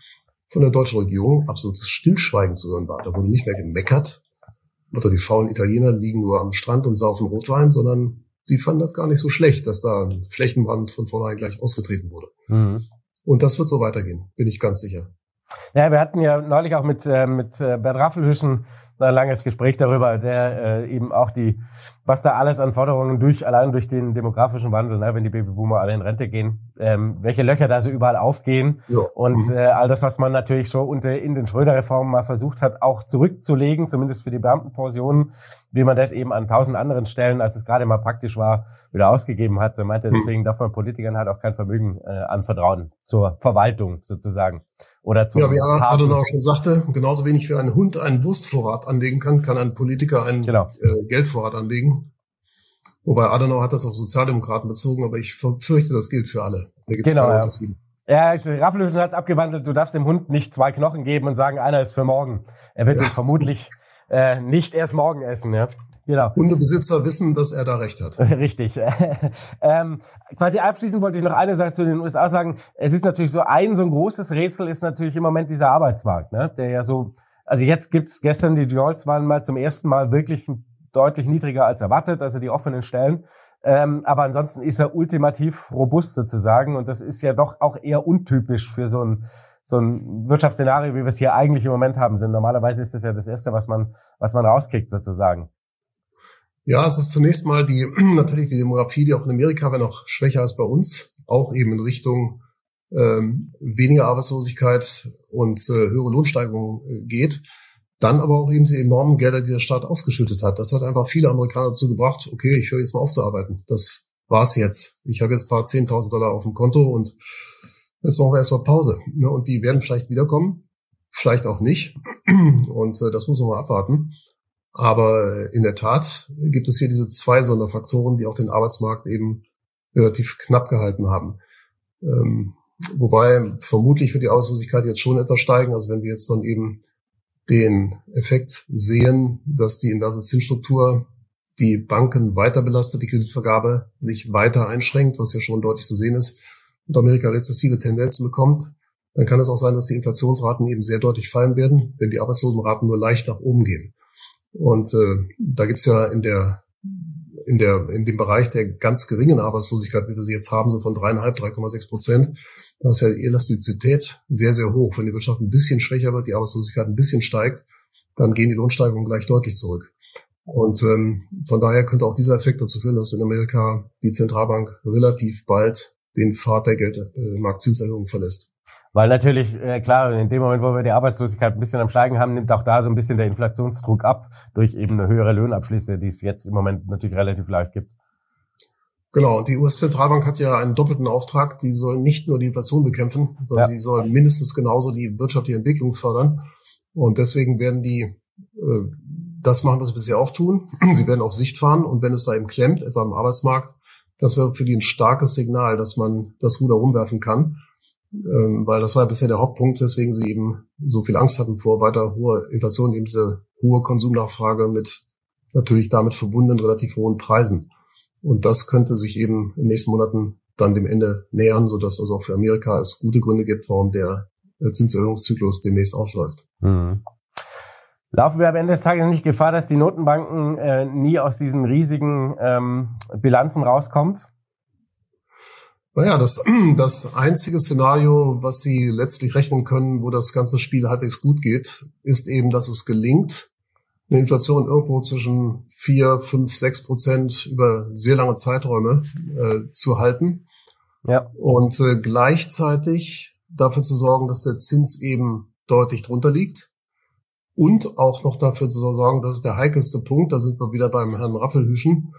von der deutschen Regierung absolutes Stillschweigen zu hören war. Da wurde nicht mehr gemeckert, oder die faulen Italiener liegen nur am Strand und saufen Rotwein, sondern die fanden das gar nicht so schlecht, dass da ein Flächenbrand von vornherein gleich ausgetreten wurde. Mhm. Und das wird so weitergehen, bin ich ganz sicher. Ja, wir hatten ja neulich auch mit, äh, mit äh, Bert Raffelhüschen ein langes Gespräch darüber, der äh, eben auch die, was da alles an Forderungen durch, allein durch den demografischen Wandel, ne, wenn die Babyboomer alle in Rente gehen, ähm, welche Löcher da so überall aufgehen ja. und mhm. äh, all das, was man natürlich schon unter in den Schröder-Reformen mal versucht hat, auch zurückzulegen, zumindest für die Beamtenpensionen, wie man das eben an tausend anderen Stellen, als es gerade mal praktisch war, wieder ausgegeben hat. Er meinte, mhm. deswegen darf man Politikern halt auch kein Vermögen äh, anvertrauen zur Verwaltung sozusagen. Oder zum ja, wie Adenauer schon sagte, genauso wenig wie ein Hund einen Wurstvorrat anlegen kann, kann ein Politiker einen genau. äh, Geldvorrat anlegen. Wobei Adenauer hat das auf Sozialdemokraten bezogen, aber ich fürchte, das gilt für alle. Da gibt es genau, keine ja. Unterschiede. Ja, Raffelhüsen hat es abgewandelt, du darfst dem Hund nicht zwei Knochen geben und sagen, einer ist für morgen. Er wird ja. ihn vermutlich äh, nicht erst morgen essen. Ja? Genau. Hundebesitzer wissen, dass er da recht hat. Richtig. ähm, quasi abschließend wollte ich noch eine Sache zu den USA sagen. Es ist natürlich so ein so ein großes Rätsel ist natürlich im Moment dieser Arbeitsmarkt, ne? der ja so, also jetzt gibt's gestern die Jolts waren mal zum ersten Mal wirklich deutlich niedriger als erwartet, also die offenen Stellen. Ähm, aber ansonsten ist er ultimativ robust sozusagen. Und das ist ja doch auch eher untypisch für so ein, so ein Wirtschaftsszenario, wie wir es hier eigentlich im Moment haben. Sind. Normalerweise ist das ja das Erste, was man, was man rauskriegt sozusagen. Ja, es ist zunächst mal die, natürlich die Demografie, die auch in Amerika, wenn auch schwächer als bei uns, auch eben in Richtung ähm, weniger Arbeitslosigkeit und äh, höhere Lohnsteigerungen äh, geht. Dann aber auch eben die enormen Gelder, die der Staat ausgeschüttet hat. Das hat einfach viele Amerikaner dazu gebracht, okay, ich höre jetzt mal auf zu arbeiten. Das war's jetzt. Ich habe jetzt ein paar 10.000 Dollar auf dem Konto und jetzt machen wir erstmal Pause. Ne? Und die werden vielleicht wiederkommen, vielleicht auch nicht. Und äh, das muss man mal abwarten. Aber in der Tat gibt es hier diese zwei Sonderfaktoren, die auch den Arbeitsmarkt eben relativ knapp gehalten haben. Ähm, wobei vermutlich wird die Arbeitslosigkeit jetzt schon etwas steigen. Also wenn wir jetzt dann eben den Effekt sehen, dass die inverse Zinsstruktur die Banken weiter belastet, die Kreditvergabe sich weiter einschränkt, was ja schon deutlich zu sehen ist, und Amerika rezessive Tendenzen bekommt, dann kann es auch sein, dass die Inflationsraten eben sehr deutlich fallen werden, wenn die Arbeitslosenraten nur leicht nach oben gehen. Und äh, da gibt's ja in der in der in dem Bereich der ganz geringen Arbeitslosigkeit, wie wir sie jetzt haben, so von dreieinhalb, 3,6 Prozent, da ist ja die Elastizität sehr sehr hoch. Wenn die Wirtschaft ein bisschen schwächer wird, die Arbeitslosigkeit ein bisschen steigt, dann gehen die Lohnsteigerungen gleich deutlich zurück. Und ähm, von daher könnte auch dieser Effekt dazu führen, dass in Amerika die Zentralbank relativ bald den Pfad der Geldmarktzinserhöhung verlässt. Weil natürlich, äh, klar, in dem Moment, wo wir die Arbeitslosigkeit ein bisschen am Steigen haben, nimmt auch da so ein bisschen der Inflationsdruck ab durch eben eine höhere Löhnabschlüsse, die es jetzt im Moment natürlich relativ leicht gibt. Genau, die US-Zentralbank hat ja einen doppelten Auftrag. Die soll nicht nur die Inflation bekämpfen, sondern ja. sie soll mindestens genauso die wirtschaftliche Entwicklung fördern. Und deswegen werden die äh, das machen, was sie bisher auch tun. Sie werden auf Sicht fahren und wenn es da eben klemmt, etwa im Arbeitsmarkt, das wäre für die ein starkes Signal, dass man das Ruder rumwerfen kann ähm, weil das war bisher der Hauptpunkt, weswegen sie eben so viel Angst hatten vor weiter hoher Inflation, eben diese hohe Konsumnachfrage mit natürlich damit verbundenen relativ hohen Preisen. Und das könnte sich eben in den nächsten Monaten dann dem Ende nähern, sodass also auch für Amerika es gute Gründe gibt, warum der äh, Zinserhöhungszyklus demnächst ausläuft. Mhm. Laufen wir am Ende des Tages nicht Gefahr, dass die Notenbanken äh, nie aus diesen riesigen ähm, Bilanzen rauskommt? Naja, das, das einzige Szenario, was Sie letztlich rechnen können, wo das ganze Spiel halbwegs gut geht, ist eben, dass es gelingt, eine Inflation irgendwo zwischen vier, fünf, sechs Prozent über sehr lange Zeiträume äh, zu halten. Ja. Und äh, gleichzeitig dafür zu sorgen, dass der Zins eben deutlich drunter liegt. Und auch noch dafür zu sorgen, das ist der heikelste Punkt, da sind wir wieder beim Herrn Raffelhüschen,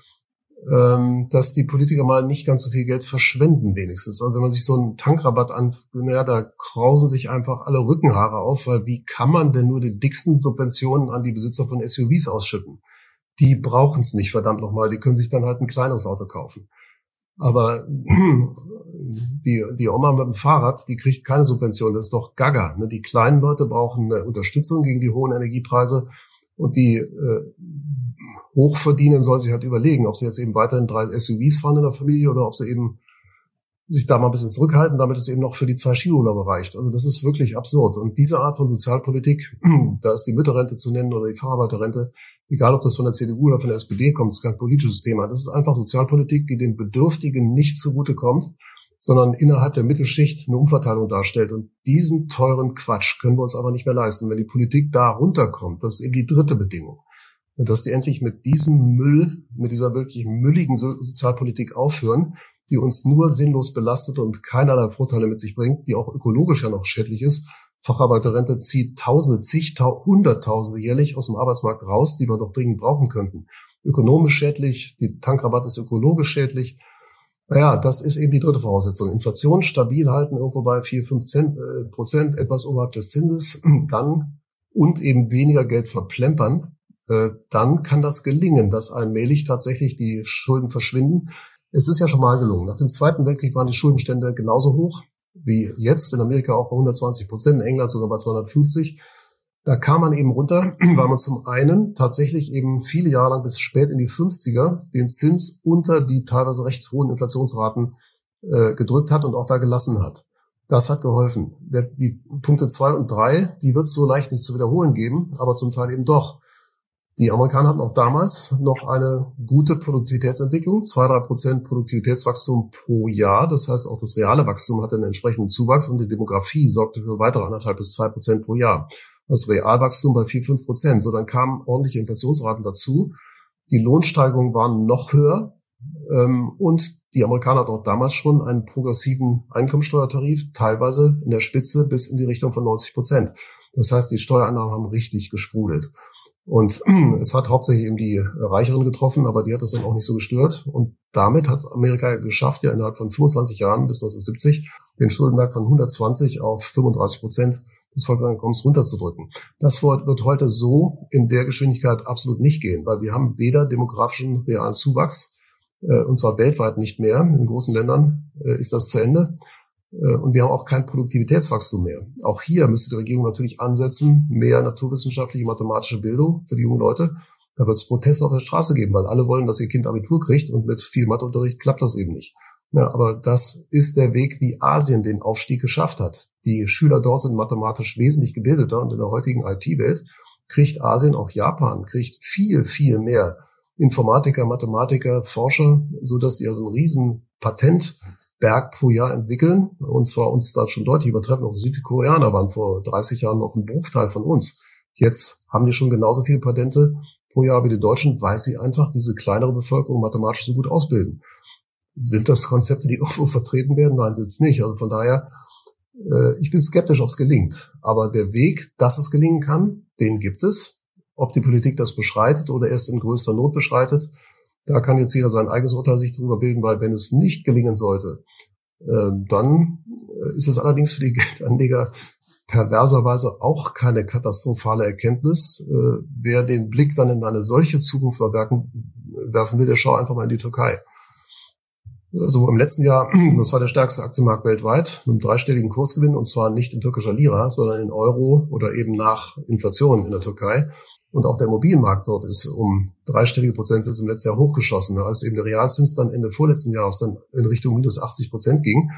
dass die Politiker mal nicht ganz so viel Geld verschwenden wenigstens. Also wenn man sich so einen Tankrabatt an, naja, da krausen sich einfach alle Rückenhaare auf, weil wie kann man denn nur die dicksten Subventionen an die Besitzer von SUVs ausschütten? Die brauchen es nicht, verdammt nochmal, die können sich dann halt ein kleineres Auto kaufen. Aber die, die Oma mit dem Fahrrad, die kriegt keine Subvention, das ist doch gaga. Ne? Die kleinen Leute brauchen eine Unterstützung gegen die hohen Energiepreise und die äh, hochverdienen, soll sich halt überlegen, ob sie jetzt eben weiterhin drei SUVs fahren in der Familie oder ob sie eben sich da mal ein bisschen zurückhalten, damit es eben noch für die zwei Skiurlauber reicht. Also das ist wirklich absurd. Und diese Art von Sozialpolitik, da ist die Mütterrente zu nennen oder die Facharbeiterrente, egal ob das von der CDU oder von der SPD kommt, ist kein politisches Thema. Das ist einfach Sozialpolitik, die den Bedürftigen nicht zugutekommt, sondern innerhalb der Mittelschicht eine Umverteilung darstellt. Und diesen teuren Quatsch können wir uns aber nicht mehr leisten. Wenn die Politik da runterkommt, das ist eben die dritte Bedingung dass die endlich mit diesem Müll, mit dieser wirklich mülligen Sozialpolitik aufhören, die uns nur sinnlos belastet und keinerlei Vorteile mit sich bringt, die auch ökologisch ja noch schädlich ist. Facharbeiterrente zieht Tausende, zig, Hunderttausende jährlich aus dem Arbeitsmarkt raus, die wir doch dringend brauchen könnten. Ökonomisch schädlich, die Tankrabatt ist ökologisch schädlich. Naja, das ist eben die dritte Voraussetzung. Inflation stabil halten, irgendwo bei vier, fünf äh, Prozent, etwas oberhalb des Zinses, dann und eben weniger Geld verplempern, äh, dann kann das gelingen, dass allmählich tatsächlich die Schulden verschwinden. Es ist ja schon mal gelungen. Nach dem Zweiten Weltkrieg waren die Schuldenstände genauso hoch wie jetzt, in Amerika auch bei 120 Prozent, in England sogar bei 250. Da kam man eben runter, weil man zum einen tatsächlich eben viele Jahre lang bis spät in die 50er den Zins unter die teilweise recht hohen Inflationsraten äh, gedrückt hat und auch da gelassen hat. Das hat geholfen. Die Punkte zwei und drei, die wird es so leicht nicht zu wiederholen geben, aber zum Teil eben doch Die Amerikaner hatten auch damals noch eine gute Produktivitätsentwicklung, zwei drei Prozent Produktivitätswachstum pro Jahr. Das heißt, auch das reale Wachstum hatte einen entsprechenden Zuwachs und die Demografie sorgte für weitere anderthalb bis zwei Prozent pro Jahr. Das Realwachstum bei vier fünf Prozent. So, dann kamen ordentliche Inflationsraten dazu. Die Lohnsteigerungen waren noch höher. Ähm, und die Amerikaner hatten auch damals schon einen progressiven Einkommensteuertarif, teilweise in der Spitze bis in die Richtung von 90 Prozent. Das heißt, die Steuereinnahmen haben richtig gesprudelt. Und es hat hauptsächlich eben die Reicheren getroffen, aber die hat das dann auch nicht so gestört. Und damit hat Amerika geschafft, ja innerhalb von 25 Jahren bis 1970 den Schuldenberg von 120 auf 35 Prozent des Volkseinkommens runterzudrücken. Das wird heute so in der Geschwindigkeit absolut nicht gehen, weil wir haben weder demografischen realen Zuwachs, äh, und zwar weltweit nicht mehr. In großen Ländern äh, ist das zu Ende. Äh, und wir haben auch kein Produktivitätswachstum mehr. Auch hier müsste die Regierung natürlich ansetzen, mehr naturwissenschaftliche, mathematische Bildung für die jungen Leute. Da wird es Proteste auf der Straße geben, weil alle wollen, dass ihr Kind Abitur kriegt und mit viel Matheunterricht klappt das eben nicht. Ja, aber das ist der Weg, wie Asien den Aufstieg geschafft hat. Die Schüler dort sind mathematisch wesentlich gebildeter und in der heutigen IT-Welt kriegt Asien, auch Japan, kriegt viel, viel mehr Informatiker, Mathematiker, Forscher, so dass die also einen riesen Patentberg pro Jahr entwickeln und zwar uns da schon deutlich übertreffen. Auch Südkoreaner waren vor 30 Jahren noch ein Bruchteil von uns. Jetzt haben die schon genauso viele Patente pro Jahr wie die Deutschen, weil sie einfach diese kleinere Bevölkerung mathematisch so gut ausbilden. Sind das Konzepte, die irgendwo vertreten werden? Nein, sind es nicht. Also von daher, äh, ich bin skeptisch, ob es gelingt. Aber der Weg, dass es gelingen kann, den gibt es. Ob die Politik das beschreitet oder erst in größter Not beschreitet, da kann jetzt jeder sein eigenes Urteil sich darüber bilden, weil wenn es nicht gelingen sollte, äh, dann ist es allerdings für die Geldanleger perverserweise auch keine katastrophale Erkenntnis. Äh, wer den Blick dann in eine solche Zukunft werfen will, der schaut einfach mal in die Türkei. Also im letzten Jahr, das war der stärkste Aktienmarkt weltweit, mit einem dreistelligen Kursgewinn und zwar nicht in türkischer Lira, sondern in Euro oder eben nach Inflation in der Türkei. Und auch der Immobilienmarkt dort ist um dreistellige Prozentsätze im letzten Jahr hochgeschossen, als eben der Realzins dann Ende vorletzten Jahres dann in Richtung minus 80 Prozent ging,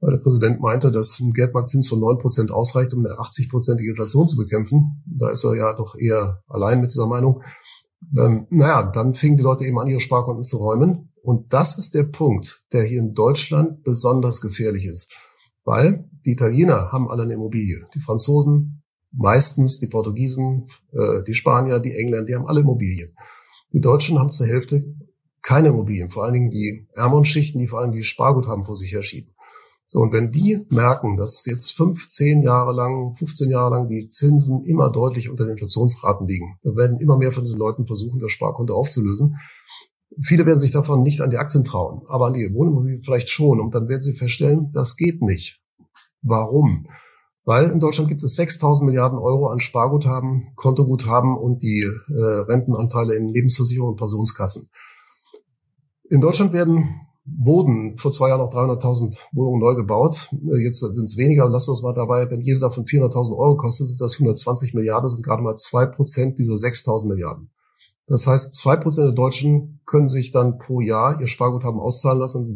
weil der Präsident meinte, dass ein Geldmarktzins von 9 Prozent ausreicht, um eine 80-prozentige Inflation zu bekämpfen. Da ist er ja doch eher allein mit dieser Meinung. Ähm, naja, dann fingen die Leute eben an, ihre Sparkonten zu räumen. Und das ist der Punkt, der hier in Deutschland besonders gefährlich ist. Weil die Italiener haben alle eine Immobilie. Die Franzosen meistens, die Portugiesen, äh, die Spanier, die Engländer, die haben alle Immobilien. Die Deutschen haben zur Hälfte keine Immobilien. Vor allen Dingen die ärmeren Schichten, die vor allem die Spargut haben, vor sich herschieben. So, und wenn die merken, dass jetzt 15 Jahre lang, 15 Jahre lang die Zinsen immer deutlich unter den Inflationsraten liegen, dann werden immer mehr von diesen Leuten versuchen, das Sparkonto aufzulösen. Viele werden sich davon nicht an die Aktien trauen, aber an die Wohnimmobilien vielleicht schon. Und dann werden sie feststellen, das geht nicht. Warum? Weil in Deutschland gibt es 6.000 Milliarden Euro an Sparguthaben, Kontoguthaben und die äh, Rentenanteile in Lebensversicherungen und Pensionskassen. In Deutschland werden wurden vor zwei Jahren noch 300.000 Wohnungen neu gebaut. Äh, jetzt sind es weniger. Lassen wir uns mal dabei, wenn jede davon 400.000 Euro kostet, sind das 120 Milliarden, sind gerade mal zwei Prozent dieser 6.000 Milliarden. Das heißt, zwei Prozent der Deutschen können sich dann pro Jahr ihr Sparguthaben auszahlen lassen und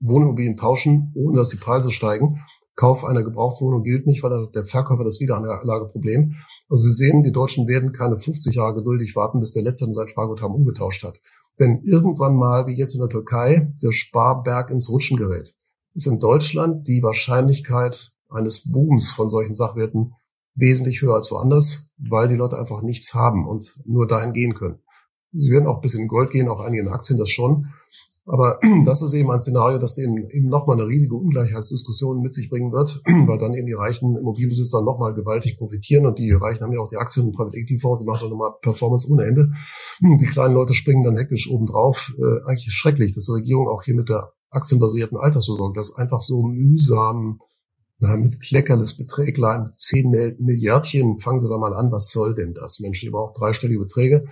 Wohnimmobilien tauschen, ohne dass die Preise steigen. Kauf einer Gebrauchtwohnung gilt nicht, weil der Verkäufer das Wiederanlageproblem. Also Sie sehen, die Deutschen werden keine 50 Jahre geduldig warten, bis der Letzte sein Sparguthaben umgetauscht hat wenn irgendwann mal, wie jetzt in der Türkei, der Sparberg ins Rutschen gerät, ist in Deutschland die Wahrscheinlichkeit eines Booms von solchen Sachwerten wesentlich höher als woanders, weil die Leute einfach nichts haben und nur dahin gehen können. Sie werden auch bis in Gold gehen, auch einige in Aktien das schon. Aber das ist eben ein Szenario, das eben, eben nochmal eine riesige Ungleichheitsdiskussion mit sich bringen wird, weil dann eben die reichen Immobilienbesitzer nochmal gewaltig profitieren und die Reichen haben ja auch die Aktien und Private Equity Fonds, die machen dann nochmal Performance ohne Ende. Die kleinen Leute springen dann hektisch obendrauf. Äh, eigentlich schrecklich, dass die Regierung auch hier mit der aktienbasierten Altersvorsorge das einfach so mühsam ja, mit kleckerles Beträglein, mit 10 Milliardchen, fangen Sie da mal an, was soll denn das? Mensch, ihr braucht dreistellige Beträge.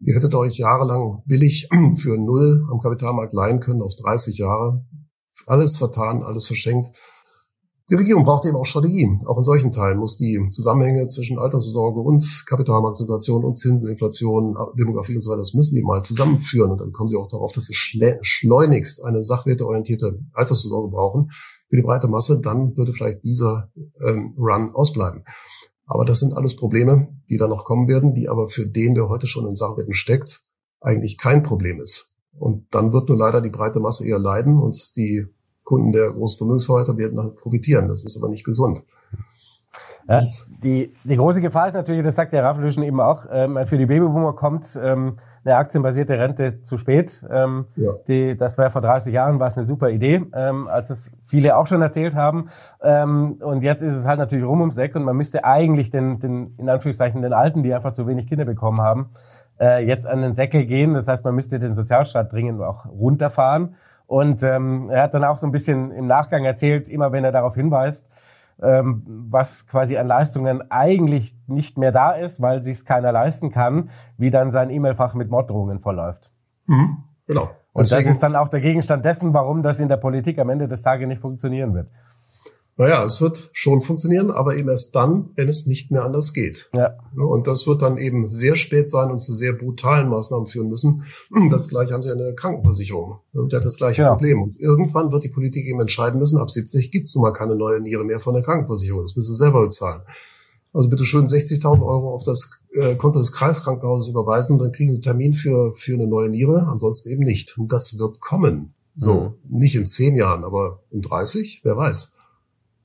Ihr hättet euch jahrelang billig für null am Kapitalmarkt leihen können auf 30 Jahre. Alles vertan, alles verschenkt. Die Regierung braucht eben auch Strategien. Auch in solchen Teilen muss die Zusammenhänge zwischen Altersvorsorge und Kapitalmarktsituation und Zinseninflation, Demografie und so weiter, das müssen die mal zusammenführen. Und dann kommen sie auch darauf, dass sie schleunigst eine sachwerteorientierte Altersvorsorge brauchen für die breite Masse. Dann würde vielleicht dieser ähm, Run ausbleiben. Aber das sind alles Probleme, die da noch kommen werden, die aber für den, der heute schon in Sachbetten steckt, eigentlich kein Problem ist. Und dann wird nur leider die breite Masse eher leiden und die Kunden der großen Vermögensverwalter werden dann profitieren. Das ist aber nicht gesund. Ja, die, die große Gefahr ist natürlich, das sagt der Raffelüschen eben auch, ähm, für die Babyboomer kommt ähm, eine aktienbasierte Rente zu spät. Ähm, ja. die, das war vor 30 Jahren war es eine super Idee, ähm, als es viele auch schon erzählt haben. Ähm, und jetzt ist es halt natürlich rum ums Eck und man müsste eigentlich den, den in Anführungszeichen den Alten, die einfach zu wenig Kinder bekommen haben, äh, jetzt an den Säckel gehen. Das heißt, man müsste den Sozialstaat dringend auch runterfahren. Und ähm, er hat dann auch so ein bisschen im Nachgang erzählt, immer wenn er darauf hinweist, was quasi an Leistungen eigentlich nicht mehr da ist, weil sich keiner leisten kann, wie dann sein E-Mail-Fach mit Morddrohungen verläuft. Mhm, genau. Und Deswegen, das ist dann auch der Gegenstand dessen, warum das in der Politik am Ende des Tages nicht funktionieren wird. Naja, es wird schon funktionieren, aber eben erst dann, wenn es nicht mehr anders geht. Ja. Und das wird dann eben sehr spät sein und zu sehr brutalen Maßnahmen führen müssen. Das gleiche haben sie eine Krankenversicherung. Der hat das gleiche genau. Problem. Und irgendwann wird die Politik eben entscheiden müssen, ab 70 gibt's nun mal keine neue Niere mehr von der Krankenversicherung. Das müssen sie selber bezahlen. Also bitte schön 60.000 Euro auf das äh, Konto des Kreiskrankenhauses überweisen und dann kriegen sie einen Termin für, für eine neue Niere, ansonsten eben nicht. Und das wird kommen. So, mhm. nicht in zehn Jahren, aber in 30, wer weiß.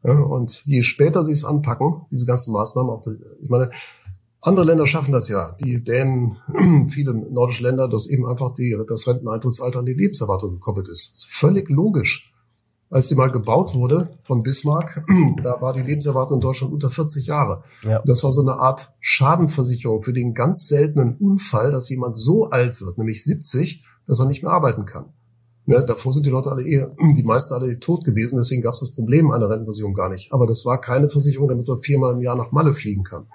Ja, und je später sie es anpacken, diese ganzen Maßnahmen, auch, ich meine, andere Länder schaffen das ja. Die Dänen, viele nordische Länder, dass eben einfach die, das Renteneintrittsalter an die Lebenserwartung gekoppelt ist. Völlig logisch. Als die mal gebaut wurde von Bismarck, da war die Lebenserwartung in Deutschland unter 40 Jahre. Ja. Das war so eine Art Schadenversicherung für den ganz seltenen Unfall, dass jemand so alt wird, nämlich 70, dass er nicht mehr arbeiten kann. Ne, davor sind die Leute alle eher, die meisten alle tot gewesen, deswegen gab es das Problem einer Rentenversicherung gar nicht. Aber das war keine Versicherung, damit man viermal im Jahr nach Malle fliegen kann.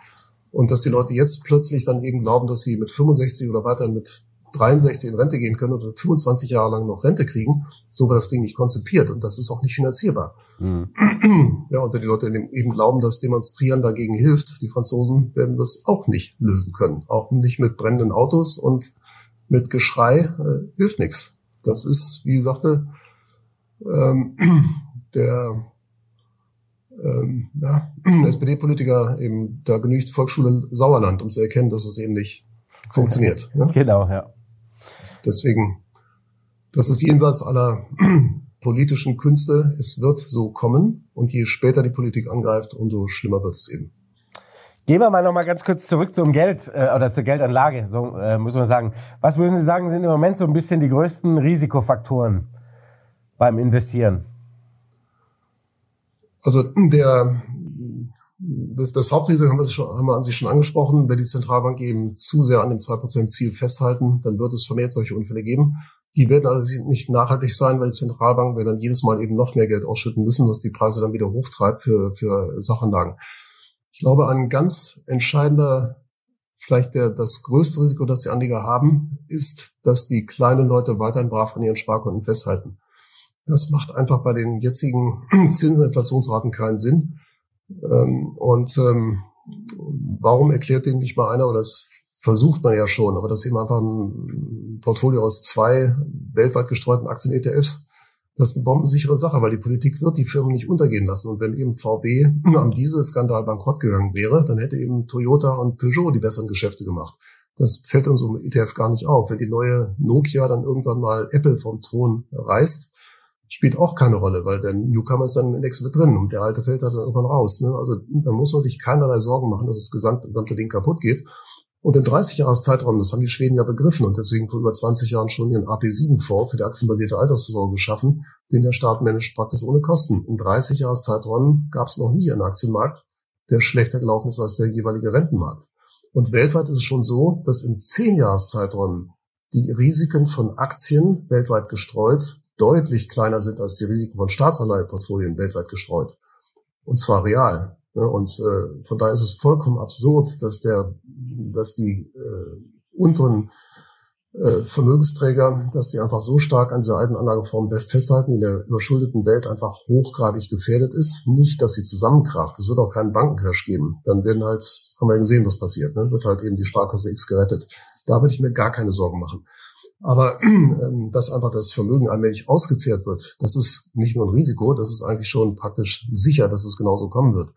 Und dass die Leute jetzt plötzlich dann eben glauben, dass sie mit 65 oder weiter mit 63 in Rente gehen können oder 25 Jahre lang noch Rente kriegen, so war das Ding nicht konzipiert und das ist auch nicht finanzierbar. Mhm. Ja, und wenn die Leute eben glauben, dass Demonstrieren dagegen hilft, die Franzosen werden das auch nicht lösen können. Auch nicht mit brennenden Autos und mit Geschrei äh, hilft nichts. Das ist, wie sagte ähm, der ähm, ja, SPD-Politiker eben, da genügt Volksschule Sauerland, um zu erkennen, dass es eben nicht funktioniert. Ne? Genau, ja. Deswegen, das ist jenseits aller politischen Künste. Es wird so kommen und je später die Politik angreift, umso schlimmer wird es eben. Gehen wir mal noch mal ganz kurz zurück zum Geld äh, oder zur Geldanlage, so äh, muss man sagen. Was würden Sie sagen, sind im Moment so ein bisschen die größten Risikofaktoren beim Investieren? Also der das, das Hauptrisiko haben wir, schon, haben wir an sich schon angesprochen. Wenn die Zentralbank eben zu sehr an dem 2%-Ziel festhalten, dann wird es vermehrt solche Unfälle geben. Die werden allerdings nicht nachhaltig sein, weil die Zentralbank wird dann jedes Mal eben noch mehr Geld ausschütten müssen, was die Preise dann wieder hochtreibt für, für Sachanlagen. Ich glaube, ein ganz entscheidender, vielleicht der, das größte Risiko, das die Anleger haben, ist, dass die kleinen Leute weiterhin brav an ihren Sparkonten festhalten. Das macht einfach bei den jetzigen Zinsen, Inflationsraten keinen Sinn. Ähm, und ähm, warum erklärt dem nicht mal einer, oder das versucht man ja schon, aber das ist eben einfach ein Portfolio aus zwei weltweit gestreuten Aktien-ETFs das ist eine bombensichere Sache, weil die Politik wird die Firmen nicht untergehen lassen. Und wenn eben VW am Dieselskandal bankrott gegangen wäre, dann hätte eben Toyota und Peugeot die besseren Geschäfte gemacht. Das fällt uns um ETF gar nicht auf. Wenn die neue Nokia dann irgendwann mal Apple vom Thron reißt, spielt auch keine Rolle, weil der Newcomer ist dann im Index mit drin und der alte fällt dann irgendwann raus. Ne? Also da muss man sich keinerlei Sorgen machen, dass das gesamte Ding kaputt geht. Und in 30 Jahreszeitraum, das haben die Schweden ja begriffen und deswegen vor über 20 Jahren schon ihren AP7-Fonds für die aktienbasierte Altersvorsorge geschaffen, den der Staat managt praktisch ohne Kosten. In 30 Jahreszeitraum gab es noch nie einen Aktienmarkt, der schlechter gelaufen ist als der jeweilige Rentenmarkt. Und weltweit ist es schon so, dass in 10 Jahreszeiträumen die Risiken von Aktien weltweit gestreut deutlich kleiner sind als die Risiken von Staatsanleiheportfolien weltweit gestreut. Und zwar real. Und äh, von daher ist es vollkommen absurd, dass der dass die äh, unteren äh, Vermögensträger, dass die einfach so stark an dieser alten Anlageform festhalten, die in der überschuldeten Welt einfach hochgradig gefährdet ist. Nicht, dass sie zusammenkracht. Es wird auch keinen Bankencrash geben. Dann werden halt, haben wir ja gesehen, was passiert, ne? wird halt eben die Sparkasse X gerettet. Da würde ich mir gar keine Sorgen machen. Aber ähm, dass einfach das Vermögen allmählich ausgezehrt wird, das ist nicht nur ein Risiko, das ist eigentlich schon praktisch sicher, dass es genauso kommen wird.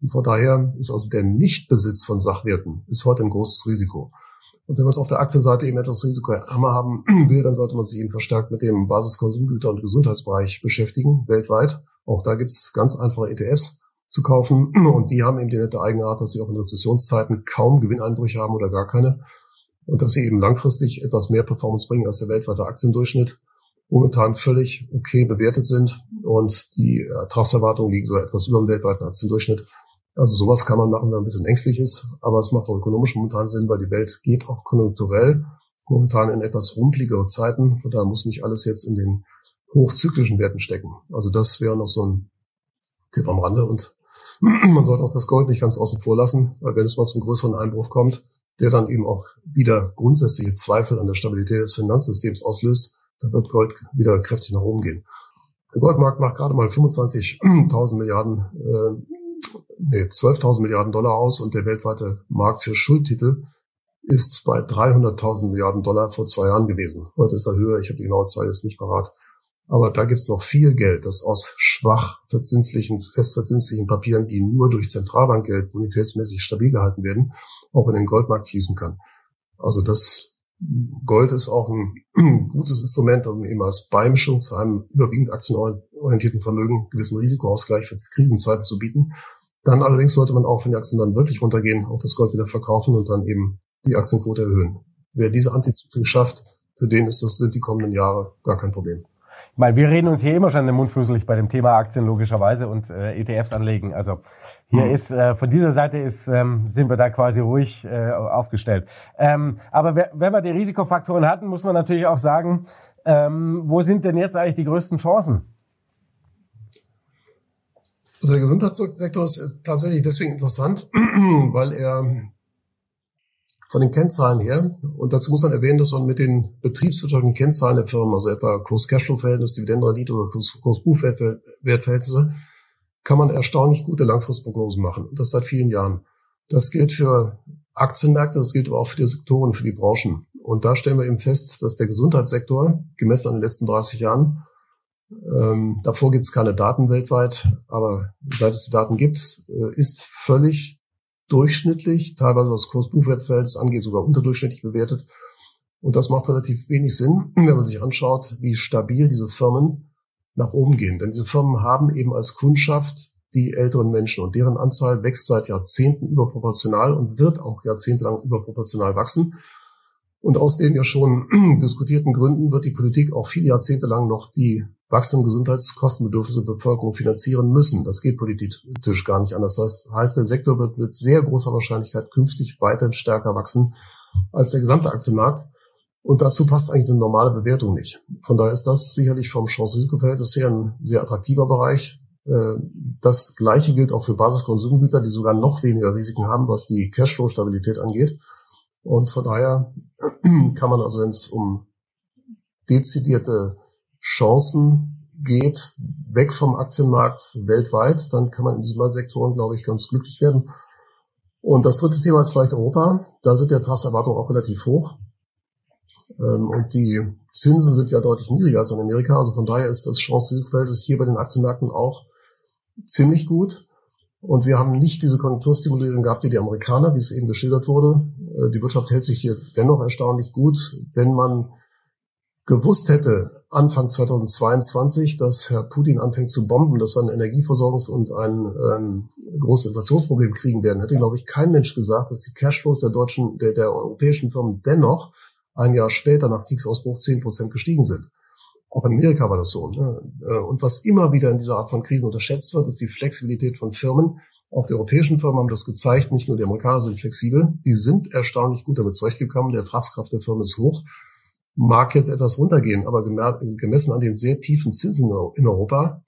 Und von daher ist also der Nichtbesitz von Sachwerten ist heute ein großes Risiko. Und wenn wir es auf der Aktienseite eben etwas risikoärmer haben will, dann sollte man sich eben verstärkt mit dem Basiskonsumgüter- und Gesundheitsbereich beschäftigen, weltweit. Auch da gibt's ganz einfache ETFs zu kaufen. Und die haben eben die nette Eigenart, dass sie auch in Rezessionszeiten kaum Gewinneinbrüche haben oder gar keine. Und dass sie eben langfristig etwas mehr Performance bringen als der weltweite Aktiendurchschnitt. Momentan völlig okay bewertet sind und die Ertragserwartungen liegen so etwas über dem weltweiten Aktiendurchschnitt. Also sowas kann man machen, wenn man ein bisschen ängstlich ist, aber es macht auch ökonomisch momentan Sinn, weil die Welt geht auch konjunkturell momentan in etwas rumpligere Zeiten. Von daher muss nicht alles jetzt in den hochzyklischen Werten stecken. Also das wäre noch so ein Tipp am Rande und man sollte auch das Gold nicht ganz außen vor lassen, weil wenn es mal zum größeren Einbruch kommt, der dann eben auch wieder grundsätzliche Zweifel an der Stabilität des Finanzsystems auslöst, dann wird Gold wieder kräftig nach oben gehen. Der Goldmarkt macht gerade mal 25.000 Milliarden äh, nee, 12.000 Milliarden Dollar aus und der weltweite Markt für Schuldtitel ist bei 300.000 Milliarden Dollar vor zwei Jahren gewesen. Heute ist er höher, ich habe die genaue Zahl jetzt nicht parat. Aber da gibt's noch viel Geld, das aus schwach verzinslichen, festverzinslichen Papieren, die nur durch Zentralbankgeld bonitätsmäßig stabil gehalten werden, auch in den Goldmarkt fließen kann. Also das Gold ist auch ein gutes Instrument, um eben als Beimischung zu einem überwiegend aktienorientierten Vermögen gewissen Risikoausgleich für Krisenzeiten zu bieten. Dann allerdings sollte man auch, wenn die Aktien dann wirklich runtergehen, auch das Gold wieder verkaufen und dann eben die Aktienquote erhöhen. Wer diese Antizyklen schafft, für den ist das, sind die kommenden Jahre gar kein Problem. Ich meine, wir reden uns hier immer schon den Mund fusselig bei dem Thema Aktien logischerweise und äh, ETFs anlegen. Also hier hm. ist äh, von dieser Seite ist ähm, sind wir da quasi ruhig äh, aufgestellt. Ähm, aber wenn wir die Risikofaktoren hatten, muss man natürlich auch sagen, ähm, wo sind denn jetzt eigentlich die größten Chancen? Also der Gesundheitssektor ist tatsächlich deswegen interessant, weil er von den Kennzahlen her, und dazu muss man erwähnen, dass man mit den betriebswirtschaftlichen Kennzahlen der Firmen, also etwa Kurs-Cashflow-Verhältnis, Dividendenrendite oder Kurs-Buchwertverhältnisse, kann man erstaunlich gute Langfristprognosen machen. Und das seit vielen Jahren. Das gilt für Aktienmärkte, das gilt aber auch für die Sektoren, für die Branchen. Und da stellen wir eben fest, dass der Gesundheitssektor, gemessen an den letzten 30 Jahren, ähm, davor gibt es keine Daten weltweit, aber seit es die Daten gibt, äh, ist völlig durchschnittlich, teilweise was Kursbuchwertverhältnis angeht, sogar unterdurchschnittlich bewertet. Und das macht relativ wenig Sinn, wenn man sich anschaut, wie stabil diese Firmen nach oben gehen. Denn diese Firmen haben eben als Kundschaft die älteren Menschen und deren Anzahl wächst seit Jahrzehnten überproportional und wird auch jahrzehntelang überproportional wachsen. Und aus den ja schon diskutierten Gründen wird die Politik auch viele Jahrzehnte lang noch die wachsenden Gesundheitskostenbedürfnisse der Bevölkerung finanzieren müssen. Das geht politisch gar nicht anders. Das heißt, der Sektor wird mit sehr großer Wahrscheinlichkeit künftig weiterhin stärker wachsen als der gesamte Aktienmarkt. Und dazu passt eigentlich eine normale Bewertung nicht. Von daher ist das sicherlich vom Chance-Risiko-Verhältnis her ein sehr attraktiver Bereich. Äh, das Gleiche gilt auch für Basiskonsumgüter, die sogar noch weniger Risiken haben, was die Cashflow-Stabilität angeht. Und von daher kann man also, wenn es um dezidierte Chancen geht, weg vom Aktienmarkt weltweit, dann kann man in diesen beiden Sektoren, glaube ich, ganz glücklich werden. Und das dritte Thema ist vielleicht Europa. Da sind ja Trasserwartungen auch relativ hoch. Ähm, und die Zinsen sind ja deutlich niedriger als in Amerika. Also von daher ist das Chance-Risiko-Verhältnis hier bei den Aktienmärkten auch ziemlich gut. Und wir haben nicht diese Konjunkturstimulierung gehabt wie die Amerikaner, wie es eben geschildert wurde. Äh, die Wirtschaft hält sich hier dennoch erstaunlich gut. Wenn man gewusst hätte, Anfang 2022, dass Herr Putin anfängt zu bomben, dass wir ein Energieversorgungs- und ein ähm, großes Inflationsproblem kriegen werden, hätte, glaube ich, kein Mensch gesagt, dass die Cashflows der deutschen, der, der europäischen Firmen dennoch ein Jahr später nach Kriegsausbruch zehn Prozent gestiegen sind. Auch in Amerika war das so. Ne? Äh, und was immer wieder in dieser Art von Krisen unterschätzt wird, ist die Flexibilität von Firmen. Auch die europäischen Firmen haben das gezeigt. Nicht nur die Amerikaner sind flexibel. Die sind erstaunlich gut damit zurechtgekommen. Der Ertragskraft der Firmen ist hoch mag jetzt etwas runtergehen, aber gemessen an den sehr tiefen Zinsen in Europa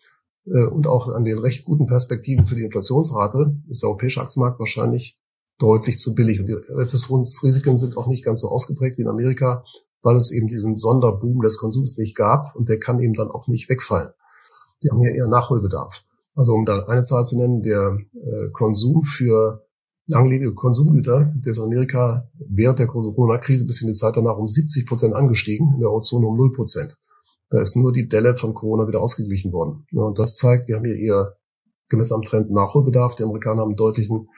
äh, und auch an den recht guten Perspektiven für die Inflationsrate ist der europäische Aktienmarkt wahrscheinlich deutlich zu billig. Und die Rezessionsrisiken sind auch nicht ganz so ausgeprägt wie in Amerika, weil es eben diesen Sonderboom des Konsums nicht gab und der kann eben dann auch nicht wegfallen. Die haben ja eher Nachholbedarf. Also um da eine Zahl zu nennen, der äh, Konsum für langlebige Konsumgüter, der ist in Amerika während der Corona-Krise bis in die Zeit danach um 70 Prozent angestiegen, in der Eurozone um 0 Prozent. Da ist nur die Delle von Corona wieder ausgeglichen worden. Ja, und das zeigt, wir haben hier eher gemessen am Trend Nachholbedarf. Die Amerikaner haben deutlichen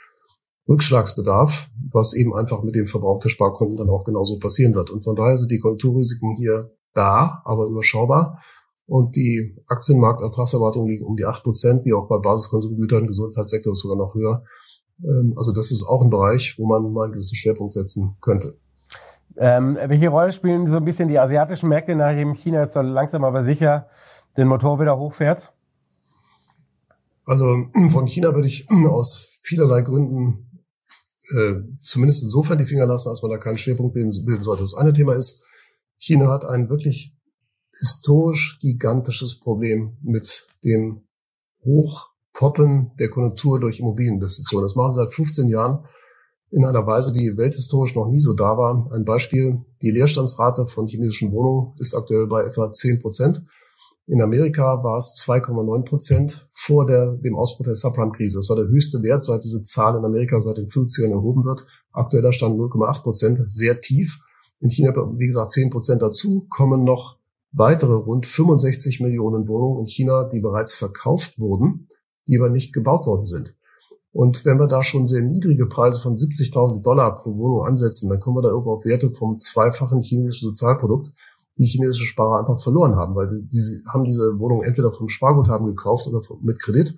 Rückschlagsbedarf, was eben einfach mit dem Verbrauch der Sparkonten dann auch genauso passieren wird. Und von daher sind die Konjunkturrisiken hier da, aber überschaubar. Und die Aktienmarktertragserwartungen liegen um die acht Prozent, wie auch bei Basiskonsumgütern, Gesundheitssektor sogar noch höher. Ähm, also das ist auch ein Bereich, wo man mal einen gewissen Schwerpunkt setzen könnte. Ähm, welche Rolle spielen so ein bisschen die asiatischen Märkte, nachdem China jetzt so langsam aber sicher den Motor wieder hochfährt? Also von China würde ich aus vielerlei Gründen äh, zumindest insofern die Finger lassen, als man da keinen Schwerpunkt bilden, sollte. Das eine Thema ist, China hat ein wirklich historisch gigantisches Problem mit dem Hochpoppen der Konjunktur durch Immobilieninvestitionen. Das machen sie seit 15 Jahren in einer Weise, die welthistorisch noch nie so da war. Ein Beispiel, die Leerstandsrate von chinesischen Wohnungen ist aktuell bei etwa 10 Prozent. In Amerika war es 2,9 Prozent vor der, dem Ausbruch der Subprime-Krise. Das war der höchste Wert, seit diese Zahl in Amerika seit den 50ern erhoben wird. Aktueller Stand 0,8 Prozent, sehr tief. In China, wie gesagt, 10 Prozent dazu, kommen noch weitere rund 65 Millionen Wohnungen in China, die bereits verkauft wurden, die aber nicht gebaut worden sind. Und wenn wir da schon sehr niedrige Preise von 70.000 Dollar pro Wohnung ansetzen, dann kommen wir da irgendwo auf Werte vom zweifachen chinesischen Sozialprodukt die chinesische Sparer einfach verloren haben, weil die, die haben diese Wohnung entweder vom Sparguthaben gekauft oder vom, mit Kredit.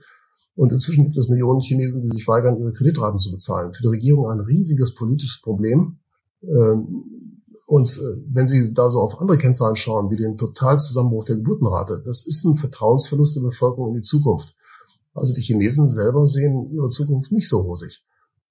Und inzwischen gibt es Millionen Chinesen, die sich weigern, ihre Kreditraten zu bezahlen. Für die Regierung ein riesiges politisches Problem. Ähm, und äh, wenn Sie da so auf andere Kennzahlen schauen, wie den Totalzusammenbruch der Geburtenrate, das ist ein Vertrauensverlust der Bevölkerung in die Zukunft. Also die Chinesen selber sehen ihre Zukunft nicht so rosig.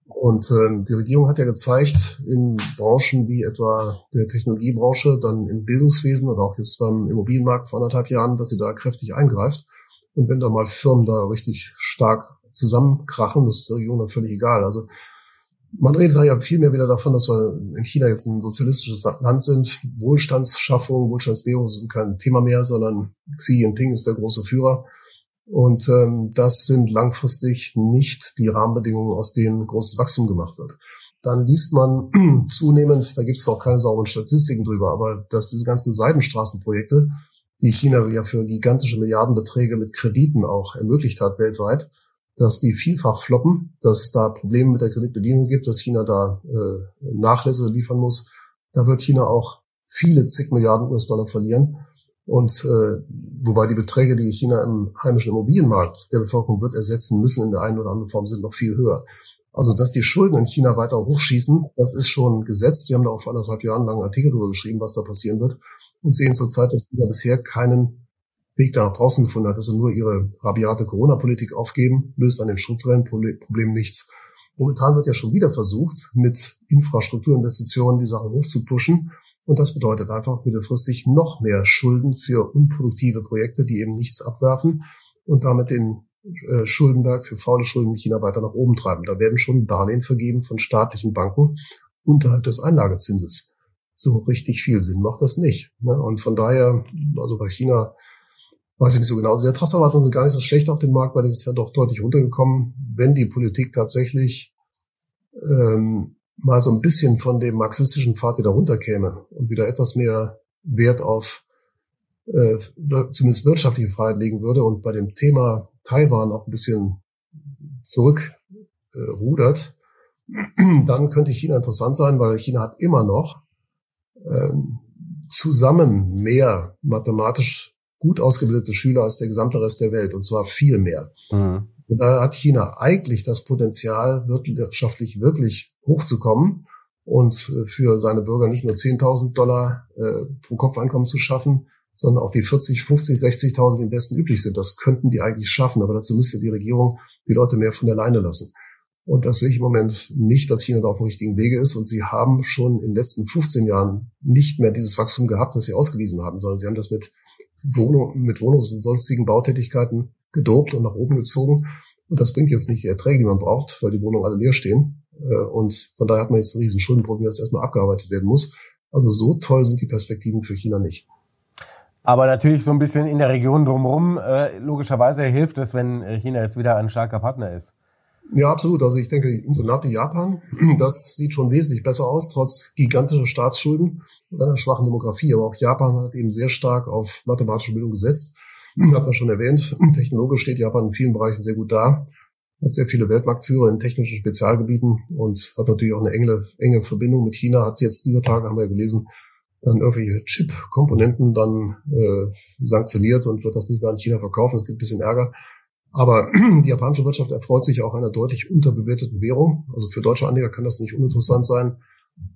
Und äh, die Regierung hat ja gezeigt, in Branchen wie etwa der Technologiebranche, dann im Bildungswesen oder auch jetzt beim Immobilienmarkt vor anderthalb Jahren, dass sie da kräftig eingreift. Und wenn da mal Firmen da richtig stark zusammenkrachen, das ist der Regierung dann völlig egal. Also man redet da ja viel mehr wieder davon, dass wir in China jetzt ein sozialistisches Land sind. Wohlstandsschaffung, Wohlstandsmehrung sind kein Thema mehr, sondern Xi Jinping ist der große Führer. Und ähm, das sind langfristig nicht die Rahmenbedingungen, aus denen großes Wachstum gemacht wird. Dann liest man zunehmend, da gibt es auch keine sauberen Statistiken drüber, aber dass diese ganzen Seidenstraßenprojekte, die China ja für gigantische Milliardenbeträge mit Krediten auch ermöglicht hat weltweit, dass die vielfach floppen, dass es da Probleme mit der Kreditbedienung gibt, dass China da äh, Nachlässe liefern muss. Da wird China auch viele zig Milliarden US-Dollar verlieren. Und äh, wobei die Beträge, die China im heimischen Immobilienmarkt der Bevölkerung wird ersetzen müssen in der einen oder anderen Form, sind noch viel höher. Also, dass die Schulden in China weiter hochschießen, das ist schon gesetzt. Wir haben da auch vor anderthalb Jahren langen Artikel darüber geschrieben, was da passieren wird. Und sehen zurzeit, dass China bisher keinen Weg da nach draußen gefunden hat, dass sie nur ihre rabiate Corona-Politik aufgeben, löst an den strukturellen Problemen nichts. Momentan wird ja schon wieder versucht, mit Infrastrukturinvestitionen die Sache hochzupuschen. Und das bedeutet einfach mittelfristig noch mehr Schulden für unproduktive Projekte, die eben nichts abwerfen und damit den äh, Schuldenberg für faule Schulden in China weiter nach oben treiben. Da werden schon Darlehen vergeben von staatlichen Banken unterhalb des Einlagezinses. So richtig viel Sinn macht das nicht. Ne? Und von daher, also bei China weiß ich nicht so genau. Also die Ertragserwartungen sind gar nicht so schlecht auf dem Markt, weil es ist ja doch deutlich runtergekommen. Wenn die Politik tatsächlich ähm, mal so ein bisschen von dem marxistischen Pfad wieder runterkäme und wieder etwas mehr Wert auf äh, zumindest wirtschaftliche Freiheit legen würde und bei dem Thema Taiwan auch ein bisschen zurückrudert, äh, dann könnte China interessant sein, weil China hat immer noch ähm, zusammen mehr mathematisch gut ausgebildete Schüler als der gesamte Rest der Welt und zwar viel mehr. Mhm. Und da hat China eigentlich das Potenzial, wirtschaftlich wirklich hochzukommen und äh, für seine Bürger nicht nur 10.000 Dollar äh, pro Kopf Einkommen zu schaffen, sondern auch die 40, 50, 60.000, die im Westen üblich sind. Das könnten die eigentlich schaffen, aber dazu müsste die Regierung die Leute mehr von der Leine lassen. Und das sehe ich im Moment nicht, dass China da auf dem richtigen Wege ist. Und sie haben schon in den letzten 15 Jahren nicht mehr dieses Wachstum gehabt, das sie ausgewiesen haben, sondern sie haben das mit Wohnung, mit Wohnungs- und sonstigen Bautätigkeiten gedopt und nach oben gezogen. Und das bringt jetzt nicht die Erträge, die man braucht, weil die Wohnungen alle leer stehen. Äh, und von daher hat man jetzt ein riesen Schuldenproblem, das erstmal abgearbeitet werden muss. Also so toll sind die Perspektiven für China nicht. Aber natürlich so ein bisschen in der Region drumherum, äh, logischerweise hilft es, wenn China jetzt wieder ein starker Partner ist. Ja, absolut. Also ich denke, so Land wie Japan, das sieht schon wesentlich besser aus, trotz gigantischer Staatsschulden und einer schwachen Demografie. Aber auch Japan hat eben sehr stark auf mathematische Bildung gesetzt. hat man schon erwähnt. Technologisch steht Japan in vielen Bereichen sehr gut da. Hat sehr viele Weltmarktführer in technischen Spezialgebieten und hat natürlich auch eine enge, enge Verbindung mit China. Hat jetzt dieser Tage, haben wir ja gelesen, dann irgendwelche Chip-Komponenten dann äh, sanktioniert und wird das nicht mehr an China verkaufen. Es gibt ein bisschen Ärger. Aber die japanische Wirtschaft erfreut sich auch einer deutlich unterbewerteten Währung. Also für deutsche Anleger kann das nicht uninteressant sein.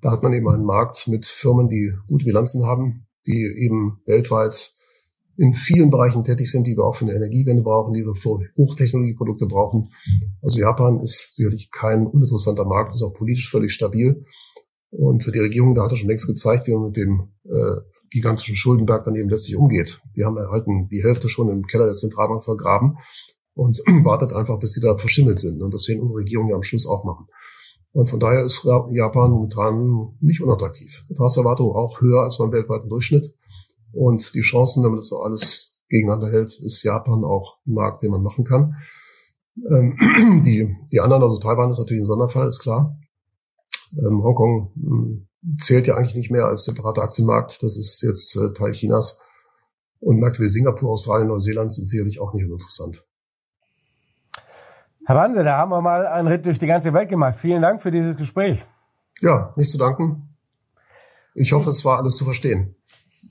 Da hat man eben einen Markt mit Firmen, die gute Bilanzen haben, die eben weltweit in vielen Bereichen tätig sind, die wir auch für eine Energiewende brauchen, die wir für Hochtechnologieprodukte brauchen. Also Japan ist sicherlich kein uninteressanter Markt, ist auch politisch völlig stabil. Und die Regierung da hat schon längst gezeigt, wie man mit dem äh, gigantischen Schuldenberg dann eben letztlich umgeht. Die haben erhalten die Hälfte schon im Keller der Zentralbank vergraben und wartet einfach, bis die da verschimmelt sind. Und das werden unsere Regierungen ja am Schluss auch machen. Und von daher ist Japan momentan nicht unattraktiv. Betragserwartung auch höher als beim weltweiten Durchschnitt. Und die Chancen, wenn man das so alles gegeneinander hält, ist Japan auch ein Markt, den man machen kann. Ähm, die, die anderen, also Taiwan ist natürlich ein Sonderfall, ist klar. Ähm, Hongkong hm, zählt ja eigentlich nicht mehr als separater Aktienmarkt. Das ist jetzt äh, Teil Chinas. Und Märkte wie Singapur, Australien, Neuseeland sind sicherlich auch nicht uninteressant. Herr Wande, da haben wir mal einen Ritt durch die ganze Welt gemacht. Vielen Dank für dieses Gespräch. Ja, nicht zu danken. Ich hoffe, es war alles zu verstehen.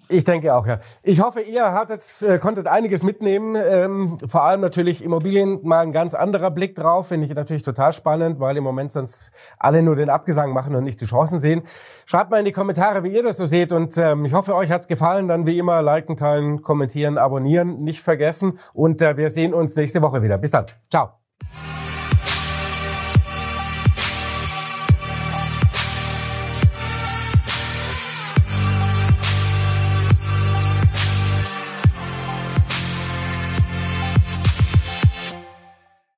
Ich denke auch, ja. Ich hoffe, ihr hattet, äh, konntet einiges mitnehmen. Ähm, vor allem natürlich Immobilien mal ein ganz anderer Blick drauf. Finde ich natürlich total spannend, weil im Moment sonst alle nur den Abgesang machen und nicht die Chancen sehen. Schreibt mal in die Kommentare, wie ihr das so seht. Und ähm, ich hoffe, euch hat's gefallen. Dann wie immer liken, teilen, kommentieren, abonnieren, nicht vergessen. Und äh, wir sehen uns nächste Woche wieder. Bis dann. Ciao. Thank you.